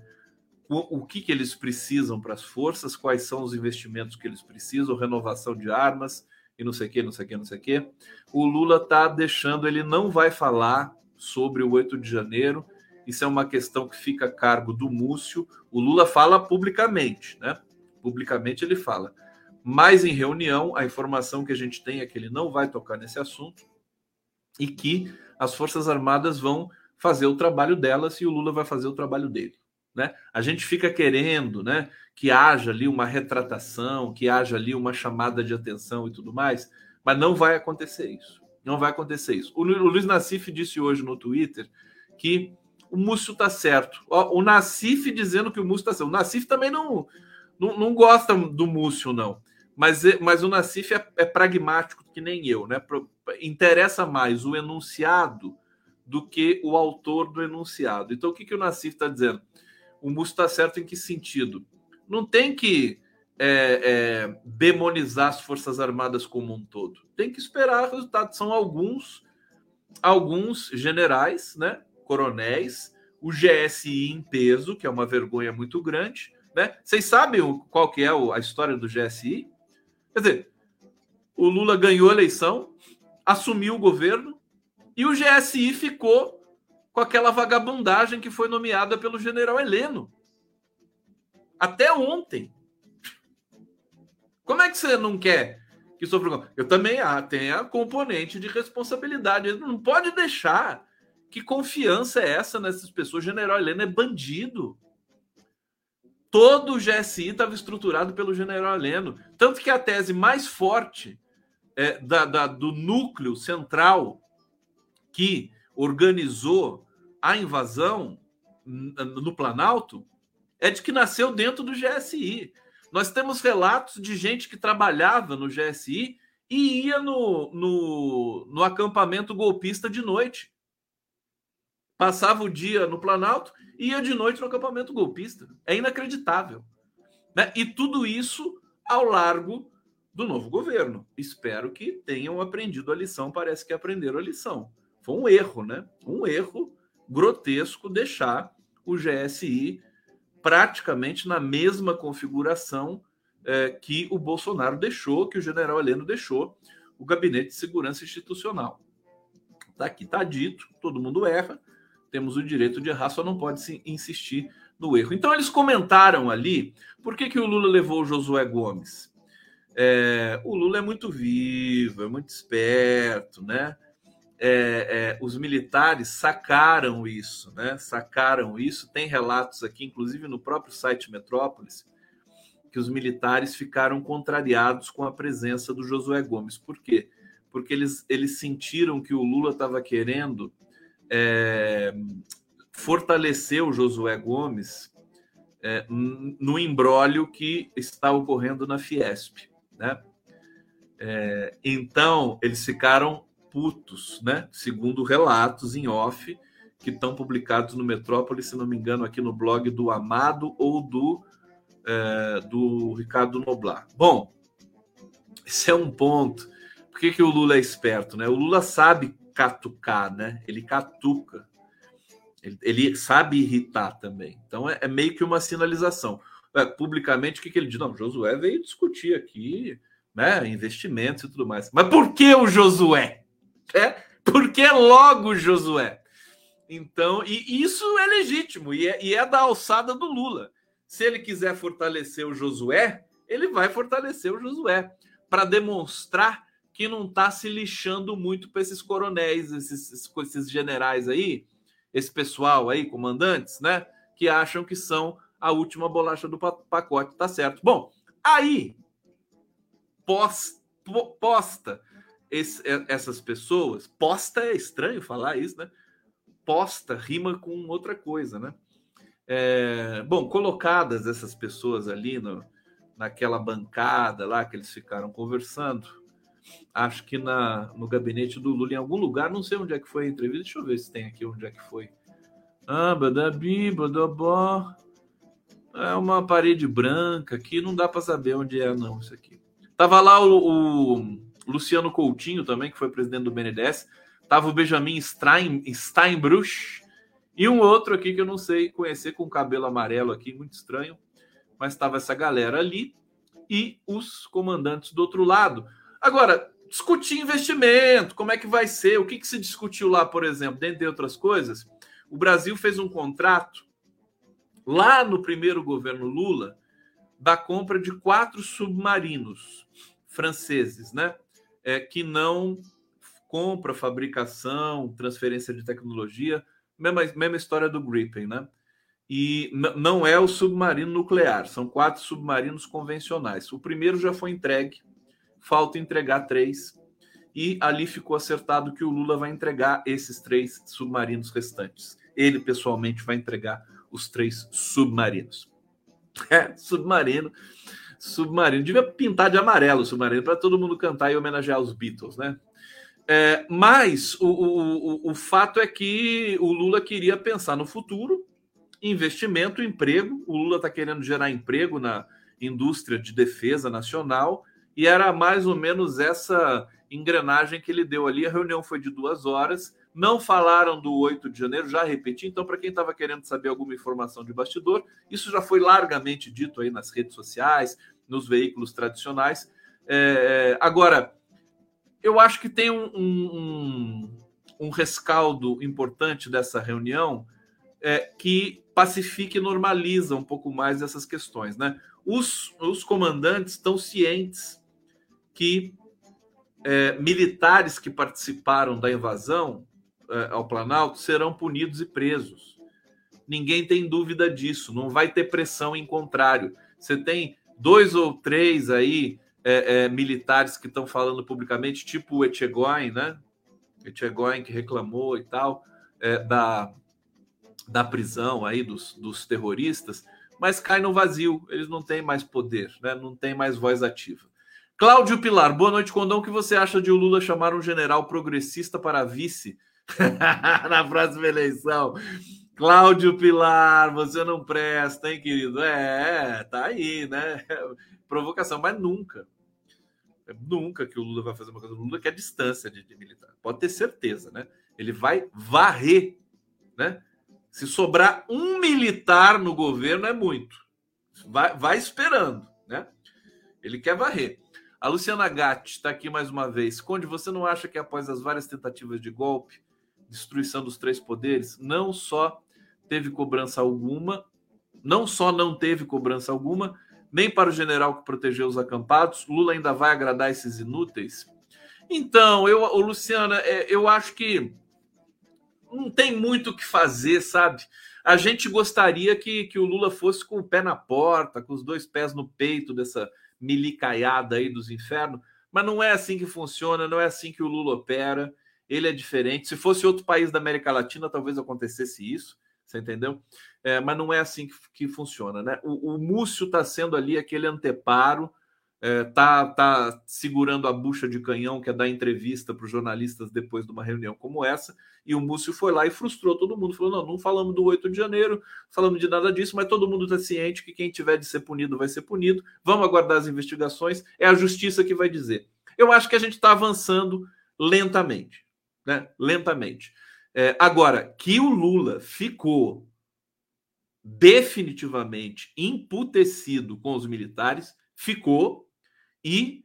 o, o que, que eles precisam para as forças, quais são os investimentos que eles precisam, renovação de armas e não sei o que, não sei o que, não sei o que. O Lula está deixando, ele não vai falar sobre o 8 de janeiro. Isso é uma questão que fica a cargo do Múcio. O Lula fala publicamente, né? Publicamente ele fala. Mas em reunião, a informação que a gente tem é que ele não vai tocar nesse assunto e que as Forças Armadas vão fazer o trabalho delas e o Lula vai fazer o trabalho dele. Né? A gente fica querendo né, que haja ali uma retratação, que haja ali uma chamada de atenção e tudo mais, mas não vai acontecer isso. Não vai acontecer isso. O Luiz Nassif disse hoje no Twitter que o Múcio está certo. O Nassif dizendo que o Múcio está certo. O Nassif também não, não, não, gosta do Múcio, não. Mas, mas o Nassif é, é pragmático que nem eu, né? Interessa mais o enunciado do que o autor do enunciado. Então, o que, que o Nassif está dizendo? O Musso está certo em que sentido? Não tem que é, é, demonizar as Forças Armadas como um todo. Tem que esperar resultados. São alguns, alguns generais, né, coronéis, o GSI em peso, que é uma vergonha muito grande. Né? Vocês sabem qual que é a história do GSI? Quer dizer, o Lula ganhou a eleição, assumiu o governo e o GSI ficou com aquela vagabundagem que foi nomeada pelo general Heleno. Até ontem. Como é que você não quer que sofra? Eu também ah, tenho a componente de responsabilidade. Não pode deixar. Que confiança é essa nessas pessoas? General Heleno é bandido. Todo o GSI estava estruturado pelo general Heleno. Tanto que a tese mais forte é, da, da, do núcleo central que organizou a invasão no Planalto é de que nasceu dentro do GSI. Nós temos relatos de gente que trabalhava no GSI e ia no, no, no acampamento golpista de noite. Passava o dia no Planalto e ia de noite no acampamento golpista. É inacreditável. Né? E tudo isso ao largo do novo governo. Espero que tenham aprendido a lição. Parece que aprenderam a lição. Foi um erro, né? Um erro grotesco deixar o GSI praticamente na mesma configuração é, que o Bolsonaro deixou, que o general Heleno deixou, o Gabinete de Segurança Institucional. Tá aqui, tá dito, todo mundo erra, temos o direito de errar, só não pode se insistir no erro. Então eles comentaram ali por que, que o Lula levou o Josué Gomes. É, o Lula é muito vivo, é muito esperto, né? É, é, os militares sacaram isso, né? Sacaram isso. Tem relatos aqui, inclusive no próprio site Metrópolis, que os militares ficaram contrariados com a presença do Josué Gomes. Por quê? Porque eles, eles sentiram que o Lula estava querendo é, fortalecer o Josué Gomes é, no embrólio que está ocorrendo na Fiesp. Né? É, então, eles ficaram putos, né? segundo relatos em off que estão publicados no Metrópole, se não me engano, aqui no blog do Amado ou do, é, do Ricardo Noblar. Bom, esse é um ponto. Por que, que o Lula é esperto? Né? O Lula sabe catucar, né? ele catuca. Ele, ele sabe irritar também. Então é, é meio que uma sinalização. É, publicamente, o que, que ele diz? Não, Josué veio discutir aqui né, investimentos e tudo mais. Mas por que o Josué? É, por que logo Josué? Então, e isso é legítimo e é, e é da alçada do Lula. Se ele quiser fortalecer o Josué, ele vai fortalecer o Josué para demonstrar que não está se lixando muito para esses coronéis, esses, esses generais aí, esse pessoal aí, comandantes, né? Que acham que são a última bolacha do pacote, tá certo. Bom, aí pós, posta esse, essas pessoas, posta é estranho falar isso, né? Posta rima com outra coisa, né? É, bom, colocadas essas pessoas ali no, naquela bancada lá que eles ficaram conversando, acho que na, no gabinete do Lula, em algum lugar, não sei onde é que foi a entrevista, deixa eu ver se tem aqui onde é que foi. Ah, badabi, badabó. É uma parede branca aqui, não dá para saber onde é, não, isso aqui. Tava lá o, o, Luciano Coutinho também, que foi presidente do BNDES. Tava o Benjamin Stein, Steinbruch e um outro aqui que eu não sei conhecer, com cabelo amarelo aqui, muito estranho. Mas estava essa galera ali e os comandantes do outro lado. Agora, discutir investimento, como é que vai ser, o que, que se discutiu lá, por exemplo, dentre outras coisas, o Brasil fez um contrato lá no primeiro governo Lula da compra de quatro submarinos franceses, né? É, que não compra, fabricação, transferência de tecnologia, mesma, mesma história do Gripen, né? E não é o submarino nuclear, são quatro submarinos convencionais. O primeiro já foi entregue, falta entregar três, e ali ficou acertado que o Lula vai entregar esses três submarinos restantes. Ele pessoalmente vai entregar os três submarinos. É, submarino. Submarino. Devia pintar de amarelo o submarino para todo mundo cantar e homenagear os Beatles, né? É, mas o, o, o fato é que o Lula queria pensar no futuro, investimento, emprego. O Lula está querendo gerar emprego na indústria de defesa nacional e era mais ou menos essa engrenagem que ele deu ali. A reunião foi de duas horas. Não falaram do 8 de janeiro, já repeti. Então, para quem estava querendo saber alguma informação de bastidor, isso já foi largamente dito aí nas redes sociais, nos veículos tradicionais. É, agora, eu acho que tem um, um, um rescaldo importante dessa reunião é, que pacifica e normaliza um pouco mais essas questões. Né? Os, os comandantes estão cientes que é, militares que participaram da invasão é, ao Planalto serão punidos e presos. Ninguém tem dúvida disso. Não vai ter pressão em contrário. Você tem dois ou três aí é, é, militares que estão falando publicamente, tipo o Etchegoin, né? Etchegoin que reclamou e tal é, da, da prisão aí dos, dos terroristas, mas cai no vazio. Eles não têm mais poder, né? Não tem mais voz ativa. Cláudio Pilar, boa noite, Condão. O que você acha de o Lula chamar um general progressista para vice na próxima eleição. Cláudio Pilar, você não presta, hein, querido? É, tá aí, né? Provocação, mas nunca. Nunca que o Lula vai fazer uma coisa. O Lula quer distância de, de militar. Pode ter certeza, né? Ele vai varrer, né? Se sobrar um militar no governo é muito. Vai, vai esperando, né? Ele quer varrer. A Luciana Gatti está aqui mais uma vez. Conde, você não acha que após as várias tentativas de golpe, destruição dos três poderes, não só teve cobrança alguma, Não só não teve cobrança alguma, nem para o general que protegeu os acampados. Lula ainda vai agradar esses inúteis? Então, eu, Luciana, é, eu acho que não tem muito o que fazer, sabe? A gente gostaria que, que o Lula fosse com o pé na porta, com os dois pés no peito dessa milicaiada aí dos infernos, mas não é assim que funciona, não é assim que o Lula opera. Ele é diferente. Se fosse outro país da América Latina, talvez acontecesse isso, você entendeu? É, mas não é assim que, que funciona, né? O, o Múcio está sendo ali aquele anteparo, é, tá, tá segurando a bucha de canhão, que é dar entrevista para os jornalistas depois de uma reunião como essa, e o Múcio foi lá e frustrou todo mundo, falou: não, não falamos do 8 de janeiro, falamos de nada disso, mas todo mundo está ciente que quem tiver de ser punido vai ser punido, vamos aguardar as investigações, é a justiça que vai dizer. Eu acho que a gente está avançando lentamente, né? Lentamente. É, agora, que o Lula ficou definitivamente emputecido com os militares, ficou, e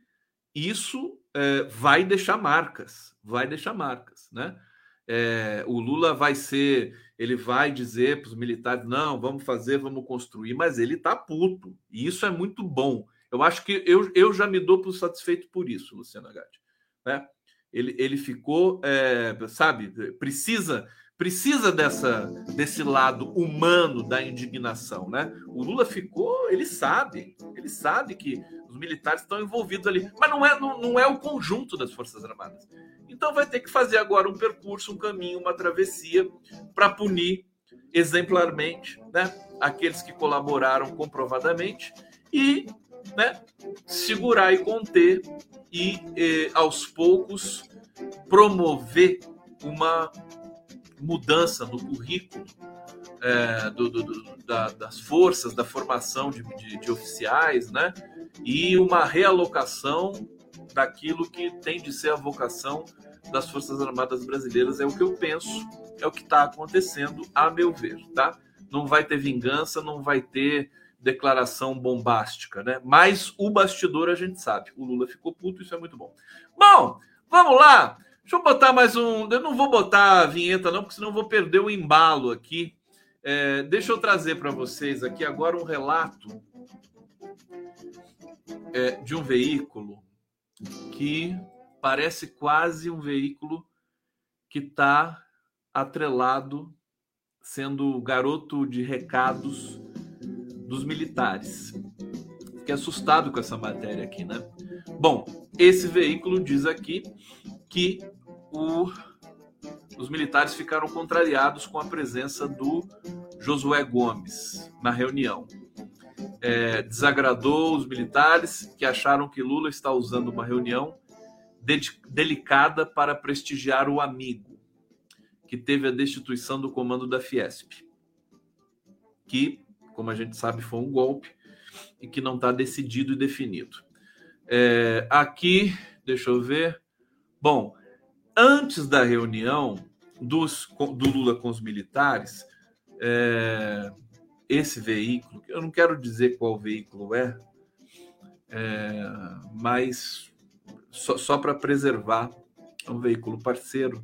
isso é, vai deixar marcas, vai deixar marcas, né? É, o Lula vai ser, ele vai dizer para os militares, não, vamos fazer, vamos construir, mas ele está puto, e isso é muito bom. Eu acho que eu, eu já me dou por satisfeito por isso, Luciana Gatti. Né? Ele, ele ficou, é, sabe, precisa precisa dessa desse lado humano da indignação, né? O Lula ficou, ele sabe, ele sabe que os militares estão envolvidos ali, mas não é não, não é o conjunto das forças armadas. Então vai ter que fazer agora um percurso, um caminho, uma travessia para punir exemplarmente, né? Aqueles que colaboraram comprovadamente e, né? Segurar e conter e eh, aos poucos promover uma mudança no currículo é, do, do, do, da, das forças, da formação de, de, de, oficiais, né? E uma realocação daquilo que tem de ser a vocação das Forças Armadas Brasileiras. É o que eu penso, é o que está acontecendo, a meu ver, tá? Não vai ter vingança, não vai ter declaração bombástica, né? Mas o bastidor a gente sabe. O Lula ficou puto, isso é muito bom. Bom, vamos lá. Deixa eu botar mais um. Eu não vou botar a vinheta, não, porque senão vou perder o embalo aqui. É, deixa eu trazer para vocês aqui agora um relato é, de um veículo que parece quase um veículo que está atrelado, sendo garoto de recados dos militares. Fiquei assustado com essa matéria aqui, né? Bom, esse veículo diz aqui que o, os militares ficaram contrariados com a presença do Josué Gomes na reunião. É, desagradou os militares que acharam que Lula está usando uma reunião delicada para prestigiar o amigo, que teve a destituição do comando da Fiesp, que, como a gente sabe, foi um golpe e que não está decidido e definido. É, aqui, deixa eu ver. Bom, antes da reunião dos, do Lula com os militares, é, esse veículo, eu não quero dizer qual veículo é, é mas só, só para preservar, é um veículo parceiro,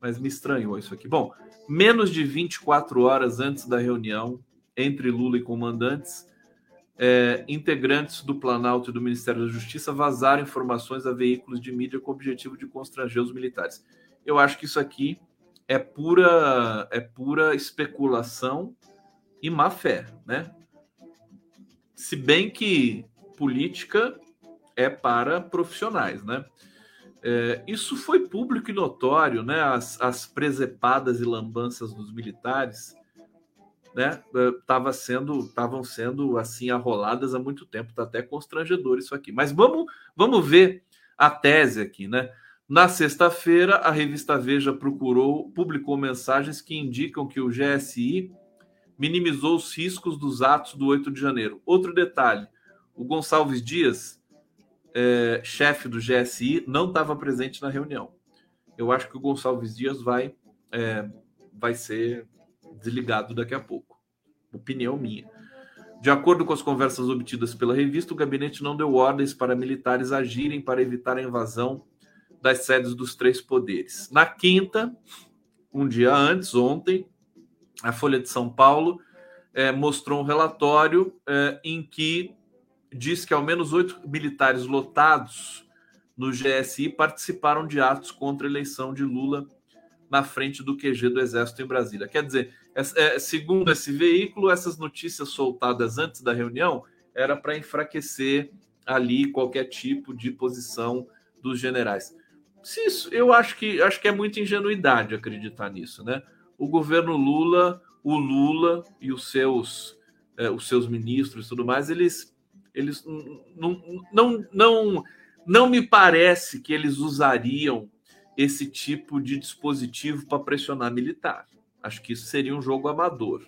mas me estranhou isso aqui. Bom, menos de 24 horas antes da reunião entre Lula e comandantes, é, integrantes do Planalto e do Ministério da Justiça vazaram informações a veículos de mídia com o objetivo de constranger os militares. Eu acho que isso aqui é pura é pura especulação e má fé, né? Se bem que política é para profissionais, né? É, isso foi público e notório, né? As, as presepadas e lambanças dos militares né, tava sendo, estavam sendo assim arroladas há muito tempo, tá até constrangedor isso aqui. Mas vamos, vamos ver a tese aqui, né? Na sexta-feira, a revista Veja procurou, publicou mensagens que indicam que o GSI minimizou os riscos dos atos do 8 de janeiro. Outro detalhe: o Gonçalves Dias, é, chefe do GSI, não estava presente na reunião. Eu acho que o Gonçalves Dias vai, é, vai ser desligado daqui a pouco. Opinião minha. De acordo com as conversas obtidas pela revista, o gabinete não deu ordens para militares agirem para evitar a invasão das sedes dos três poderes. Na quinta, um dia antes, ontem, a Folha de São Paulo é, mostrou um relatório é, em que diz que ao menos oito militares lotados no GSI participaram de atos contra a eleição de Lula na frente do QG do Exército em Brasília. Quer dizer, é, segundo esse veículo, essas notícias soltadas antes da reunião era para enfraquecer ali qualquer tipo de posição dos generais. Se isso, eu acho que acho que é muita ingenuidade acreditar nisso, né? O governo Lula, o Lula e os seus é, os seus ministros e tudo mais, eles eles não, não, não, não me parece que eles usariam esse tipo de dispositivo para pressionar militar. Acho que isso seria um jogo amador.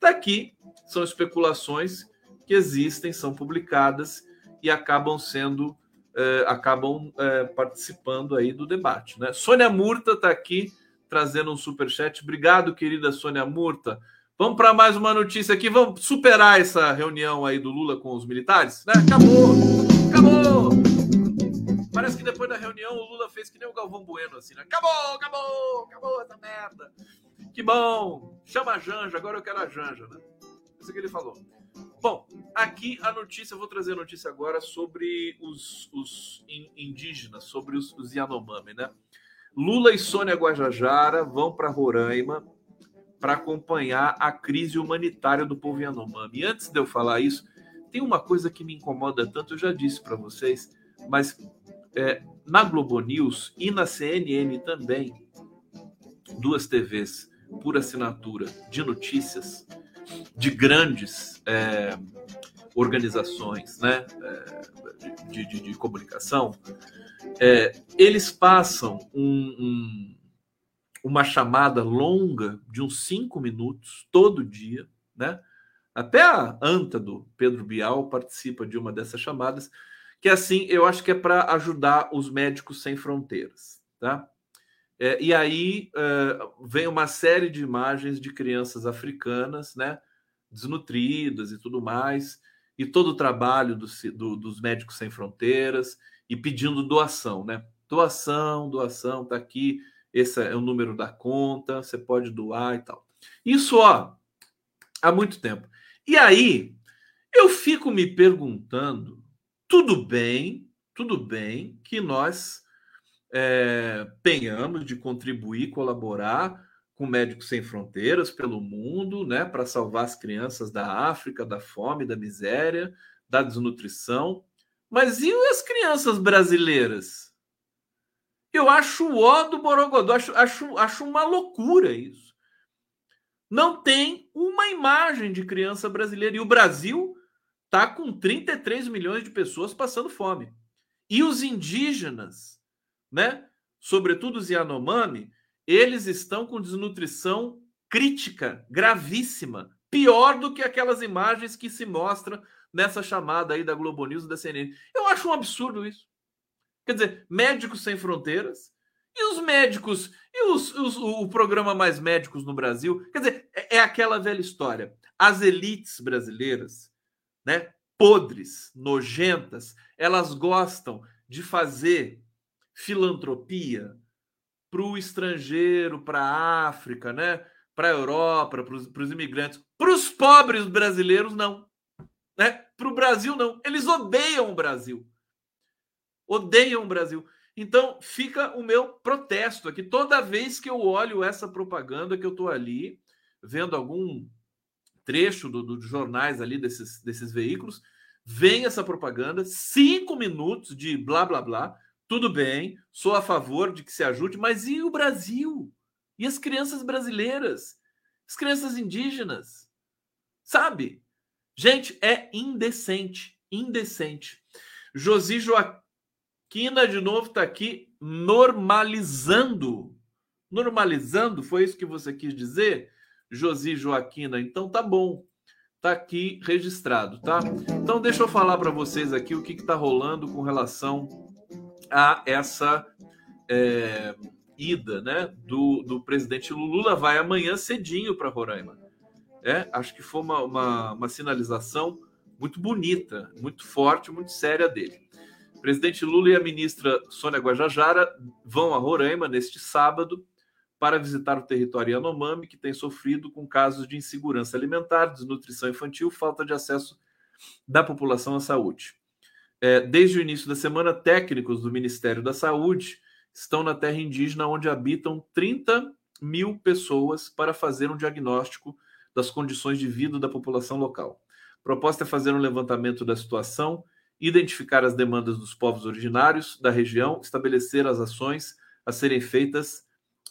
Daqui são especulações que existem, são publicadas e acabam sendo eh, acabam eh, participando aí do debate. Né? Sônia Murta está aqui trazendo um super chat. Obrigado, querida Sônia Murta. Vamos para mais uma notícia aqui. Vamos superar essa reunião aí do Lula com os militares? Né? Acabou! Acabou! Parece que depois da reunião o Lula fez que nem o Galvão Bueno, assim, né? Acabou, acabou, acabou essa merda. Que bom! Chama a Janja, agora eu quero a Janja, né? Isso que ele falou. Bom, aqui a notícia, eu vou trazer a notícia agora sobre os, os indígenas, sobre os, os Yanomami, né? Lula e Sônia Guajajara vão para Roraima para acompanhar a crise humanitária do povo Yanomami. Antes de eu falar isso, tem uma coisa que me incomoda tanto, eu já disse para vocês, mas é, na Globo News e na CNN também, duas TVs por assinatura de notícias de grandes é, organizações né, é, de, de, de, comunicação, é, eles passam um, um, uma chamada longa de uns cinco minutos todo dia, né? Até a anta do Pedro Bial participa de uma dessas chamadas, que assim eu acho que é para ajudar os médicos sem fronteiras, tá? É, e aí vem uma série de imagens de crianças africanas, né, desnutridas e tudo mais, e todo o trabalho do, do, dos médicos sem fronteiras e pedindo doação, né? Doação, doação, tá aqui, esse é o número da conta, você pode doar e tal. Isso, ó, há muito tempo. E aí eu fico me perguntando, tudo bem, tudo bem que nós é, tenhamos de contribuir, colaborar com Médicos Sem Fronteiras pelo mundo, né, para salvar as crianças da África, da fome, da miséria, da desnutrição. Mas e as crianças brasileiras? Eu acho o ó do Borogodó, acho, acho, acho uma loucura isso. Não tem uma imagem de criança brasileira. E o Brasil está com 33 milhões de pessoas passando fome. E os indígenas né? Sobretudo os Yanomami, eles estão com desnutrição crítica, gravíssima, pior do que aquelas imagens que se mostram nessa chamada aí da Globo News da CNN. Eu acho um absurdo isso. Quer dizer, médicos sem fronteiras e os médicos e os, os, o programa Mais Médicos no Brasil. Quer dizer, é, é aquela velha história. As elites brasileiras, né, podres, nojentas, elas gostam de fazer filantropia para o estrangeiro, para a África, né? para a Europa, para os imigrantes. Para os pobres brasileiros, não. Né? Para o Brasil, não. Eles odeiam o Brasil. Odeiam o Brasil. Então, fica o meu protesto aqui. Toda vez que eu olho essa propaganda, que eu estou ali, vendo algum trecho dos do jornais ali desses, desses veículos, vem essa propaganda, cinco minutos de blá blá blá, tudo bem, sou a favor de que se ajude, mas e o Brasil? E as crianças brasileiras? As crianças indígenas? Sabe? Gente, é indecente. Indecente. Josi Joaquina, de novo, está aqui normalizando. Normalizando? Foi isso que você quis dizer? Josi Joaquina, então tá bom. Tá aqui registrado, tá? Então deixa eu falar para vocês aqui o que está rolando com relação a essa é, ida né, do, do presidente Lula. Vai amanhã cedinho para Roraima. É, acho que foi uma, uma, uma, sinalização muito bonita, muito forte, muito séria dele. O presidente Lula e a ministra Sônia Guajajara vão a Roraima neste sábado para visitar o território Yanomami, que tem sofrido com casos de insegurança alimentar, desnutrição infantil, falta de acesso da população à saúde. É, desde o início da semana, técnicos do Ministério da Saúde estão na terra indígena onde habitam 30 mil pessoas para fazer um diagnóstico das condições de vida da população local. A proposta é fazer um levantamento da situação, identificar as demandas dos povos originários da região, estabelecer as ações a serem feitas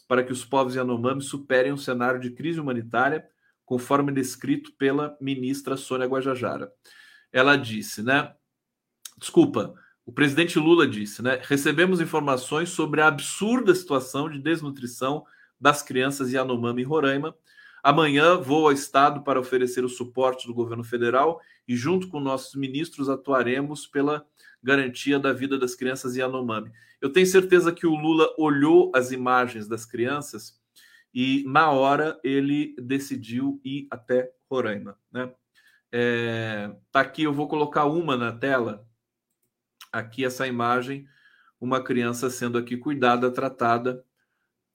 para que os povos Yanomami superem um cenário de crise humanitária, conforme descrito pela ministra Sônia Guajajara. Ela disse, né? Desculpa, o presidente Lula disse, né? Recebemos informações sobre a absurda situação de desnutrição das crianças Yanomami em Roraima. Amanhã vou ao Estado para oferecer o suporte do governo federal e, junto com nossos ministros, atuaremos pela garantia da vida das crianças Yanomami. Eu tenho certeza que o Lula olhou as imagens das crianças e, na hora, ele decidiu ir até Roraima. Né? É, tá aqui, eu vou colocar uma na tela. Aqui, essa imagem, uma criança sendo aqui cuidada, tratada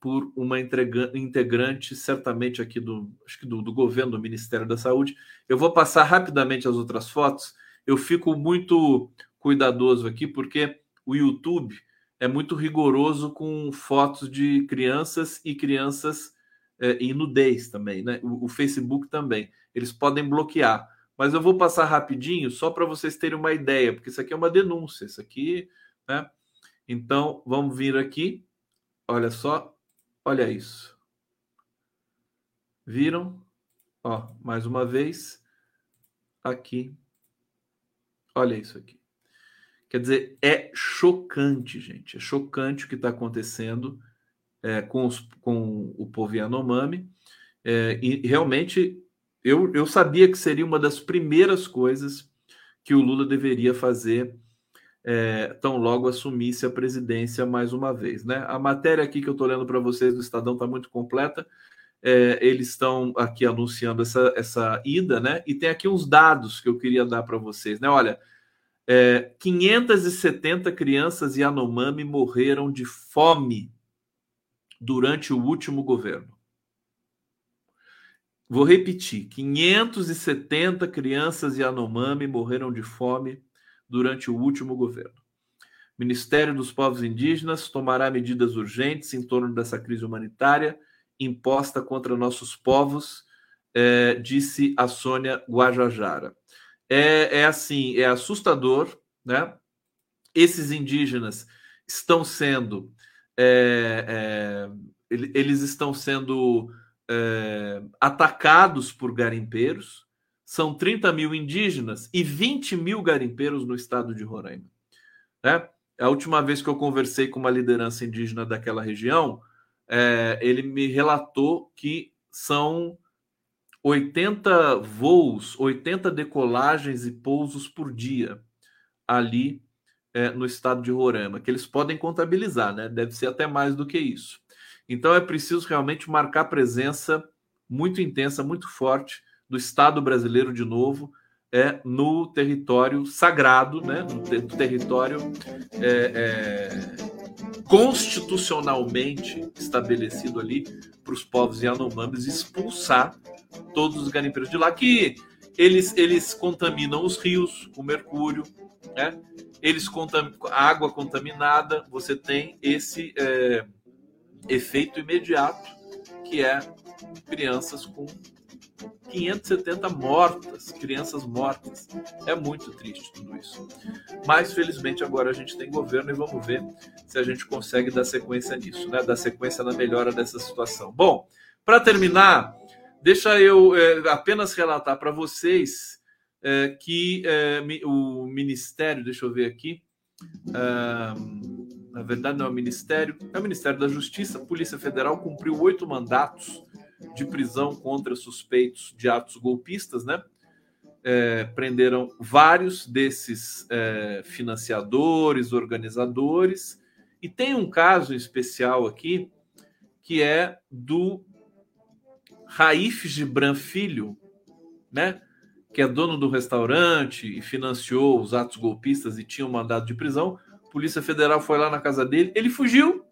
por uma integrante, certamente aqui do, acho que do, do, governo, do Ministério da Saúde. Eu vou passar rapidamente as outras fotos. Eu fico muito cuidadoso aqui, porque o YouTube é muito rigoroso com fotos de crianças e crianças é, em nudez também, né? O, o Facebook também. Eles podem bloquear. Mas eu vou passar rapidinho só para vocês terem uma ideia, porque isso aqui é uma denúncia. Isso aqui, né? Então, vamos vir aqui. Olha só, Olha isso. Viram? Ó, mais uma vez aqui. Olha isso aqui. Quer dizer, é chocante, gente. É chocante o que está acontecendo é, com, os, com o povo Yanomami. É, e realmente eu, eu sabia que seria uma das primeiras coisas que o Lula deveria fazer é, tão logo assumisse a presidência mais uma vez. Né? A matéria aqui que eu estou lendo para vocês do Estadão está muito completa. É, eles estão aqui anunciando essa, essa ida, né? E tem aqui uns dados que eu queria dar para vocês, né? Olha, é, 570 crianças Yanomami morreram de fome durante o último governo. Vou repetir: 570 crianças Yanomami morreram de fome durante o último governo. O Ministério dos Povos Indígenas tomará medidas urgentes em torno dessa crise humanitária imposta contra nossos povos, é, disse a Sônia Guajajara. É, é assim, é assustador, né? Esses indígenas estão sendo, é, é eles estão sendo é, atacados por garimpeiros, são 30 mil indígenas e 20 mil garimpeiros no estado de Roraima. Né? A última vez que eu conversei com uma liderança indígena daquela região, é, ele me relatou que são 80 voos, 80 decolagens e pousos por dia ali é, no estado de Roraima, que eles podem contabilizar, né? Deve ser até mais do que isso. Então é preciso realmente marcar presença muito intensa, muito forte do Estado brasileiro, de novo, é no território sagrado, né, no, ter, território é, é, constitucionalmente estabelecido ali para os povos Yanomamis expulsar todos os garimpeiros de lá, que eles, eles contaminam os rios com mercúrio, né? eles contam a água contaminada, você tem esse é, efeito imediato, que é crianças com 570 mortas, crianças mortas. É muito triste tudo isso. Mas felizmente agora a gente tem governo e vamos ver se a gente consegue dar sequência nisso, né? Dar sequência na melhora dessa situação. Bom, para terminar, deixa eu é, apenas relatar para vocês é, que é, o Ministério, deixa eu ver aqui, na verdade não é o Ministério, é o Ministério da Justiça, Polícia Federal cumpriu oito mandatos de prisão contra suspeitos de atos golpistas, né? É, prenderam vários desses é, financiadores, organizadores, e tem um caso especial aqui que é do Raif Gibran Filho, né? Que é dono do restaurante e financiou os atos golpistas e tinha um mandado de prisão. Polícia Federal foi lá na casa dele, ele fugiu,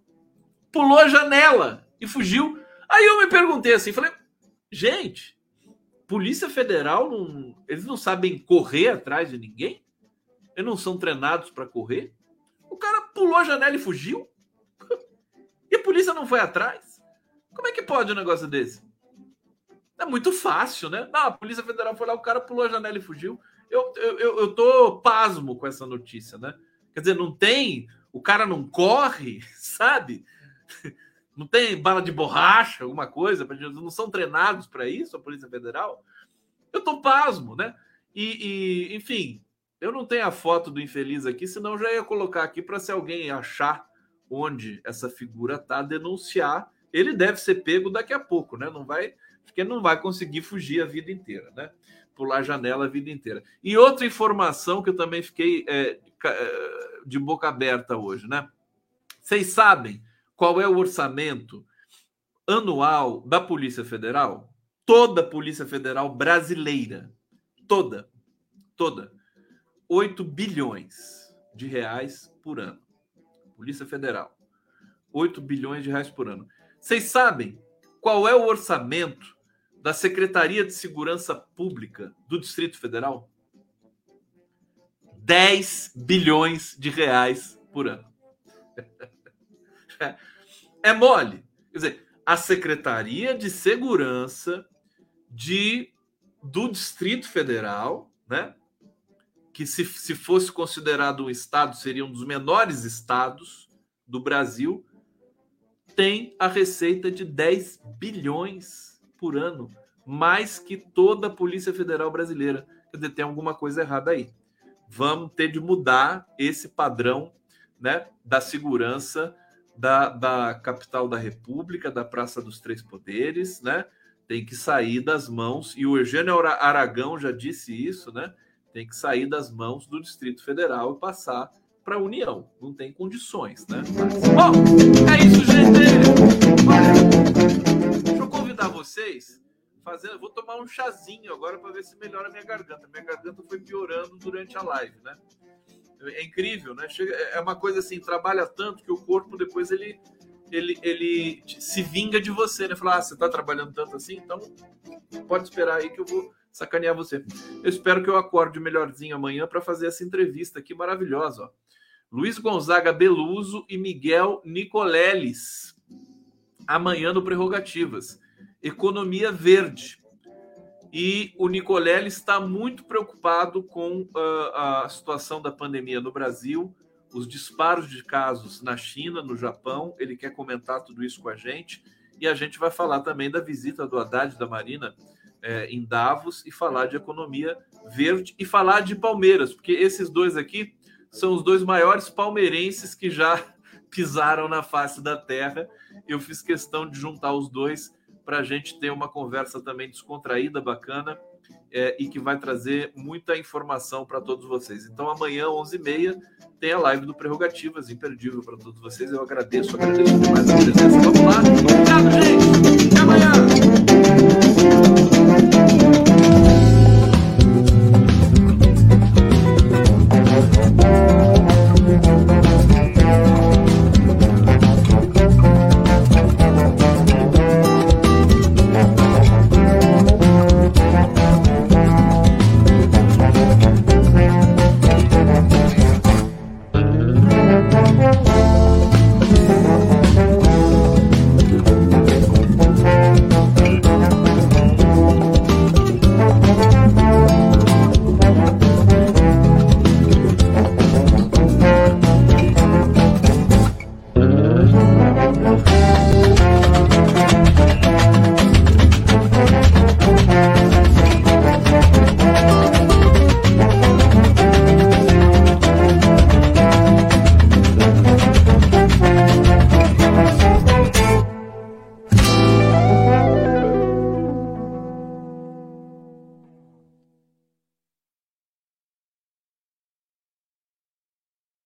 pulou a janela e fugiu. Aí eu me perguntei assim, falei, gente, Polícia Federal não, eles não sabem correr atrás de ninguém? Eles não são treinados para correr? O cara pulou a janela e fugiu? E a polícia não foi atrás? Como é que pode um negócio desse? É muito fácil, né? Não, a Polícia Federal foi lá, o cara pulou a janela e fugiu. Eu, eu, eu tô pasmo com essa notícia, né? Quer dizer, não tem. O cara não corre, sabe? Não tem bala de borracha, alguma coisa, não são treinados para isso, a Polícia Federal. Eu tô pasmo, né? E, e, enfim, eu não tenho a foto do infeliz aqui, senão já ia colocar aqui para se alguém achar onde essa figura tá, denunciar. Ele deve ser pego daqui a pouco, né? Não vai, porque não vai conseguir fugir a vida inteira, né? Pular janela a vida inteira. E outra informação que eu também fiquei é, é de boca aberta hoje, né? Vocês sabem qual é o orçamento anual da Polícia Federal? Toda a Polícia Federal brasileira, toda, toda, 8 bilhões de reais por ano. Polícia Federal, 8 bilhões de reais por ano. Vocês sabem qual é o orçamento da Secretaria de Segurança Pública do Distrito Federal? 10 bilhões de reais por ano. é mole. Quer dizer, a Secretaria de Segurança de, do Distrito Federal, né? que se, se fosse considerado um estado, seria um dos menores estados do Brasil, tem a receita de 10 bilhões por ano, mais que toda a Polícia Federal brasileira. Quer dizer, tem alguma coisa errada aí. Vamos ter de mudar esse padrão né, da segurança da, da capital da República, da Praça dos Três Poderes, né? Tem que sair das mãos, e o Eugênio Aragão já disse isso, né? Tem que sair das mãos do Distrito Federal e passar para a União. Não tem condições, né? Mas, bom, é isso, gente! Olha, deixa eu convidar vocês. Fazer, vou tomar um chazinho agora para ver se melhora a minha garganta. Minha garganta foi piorando durante a live, né? É incrível, né? Chega, é uma coisa assim, trabalha tanto que o corpo depois ele ele, ele se vinga de você, né? Falar, ah, você tá trabalhando tanto assim, então pode esperar aí que eu vou sacanear você. Eu espero que eu acorde melhorzinho amanhã para fazer essa entrevista aqui maravilhosa, ó. Luiz Gonzaga Beluso e Miguel Nicoleles. Amanhã no Prerrogativas. Economia Verde. E o Nicolelli está muito preocupado com uh, a situação da pandemia no Brasil, os disparos de casos na China, no Japão. Ele quer comentar tudo isso com a gente. E a gente vai falar também da visita do Haddad da Marina eh, em Davos e falar de economia verde e falar de Palmeiras, porque esses dois aqui são os dois maiores palmeirenses que já pisaram na face da terra. Eu fiz questão de juntar os dois para a gente ter uma conversa também descontraída, bacana é, e que vai trazer muita informação para todos vocês. Então, amanhã, 11h30, tem a live do Prerrogativas, imperdível para todos vocês. Eu agradeço, agradeço demais a presença. Vamos lá. Obrigado, gente.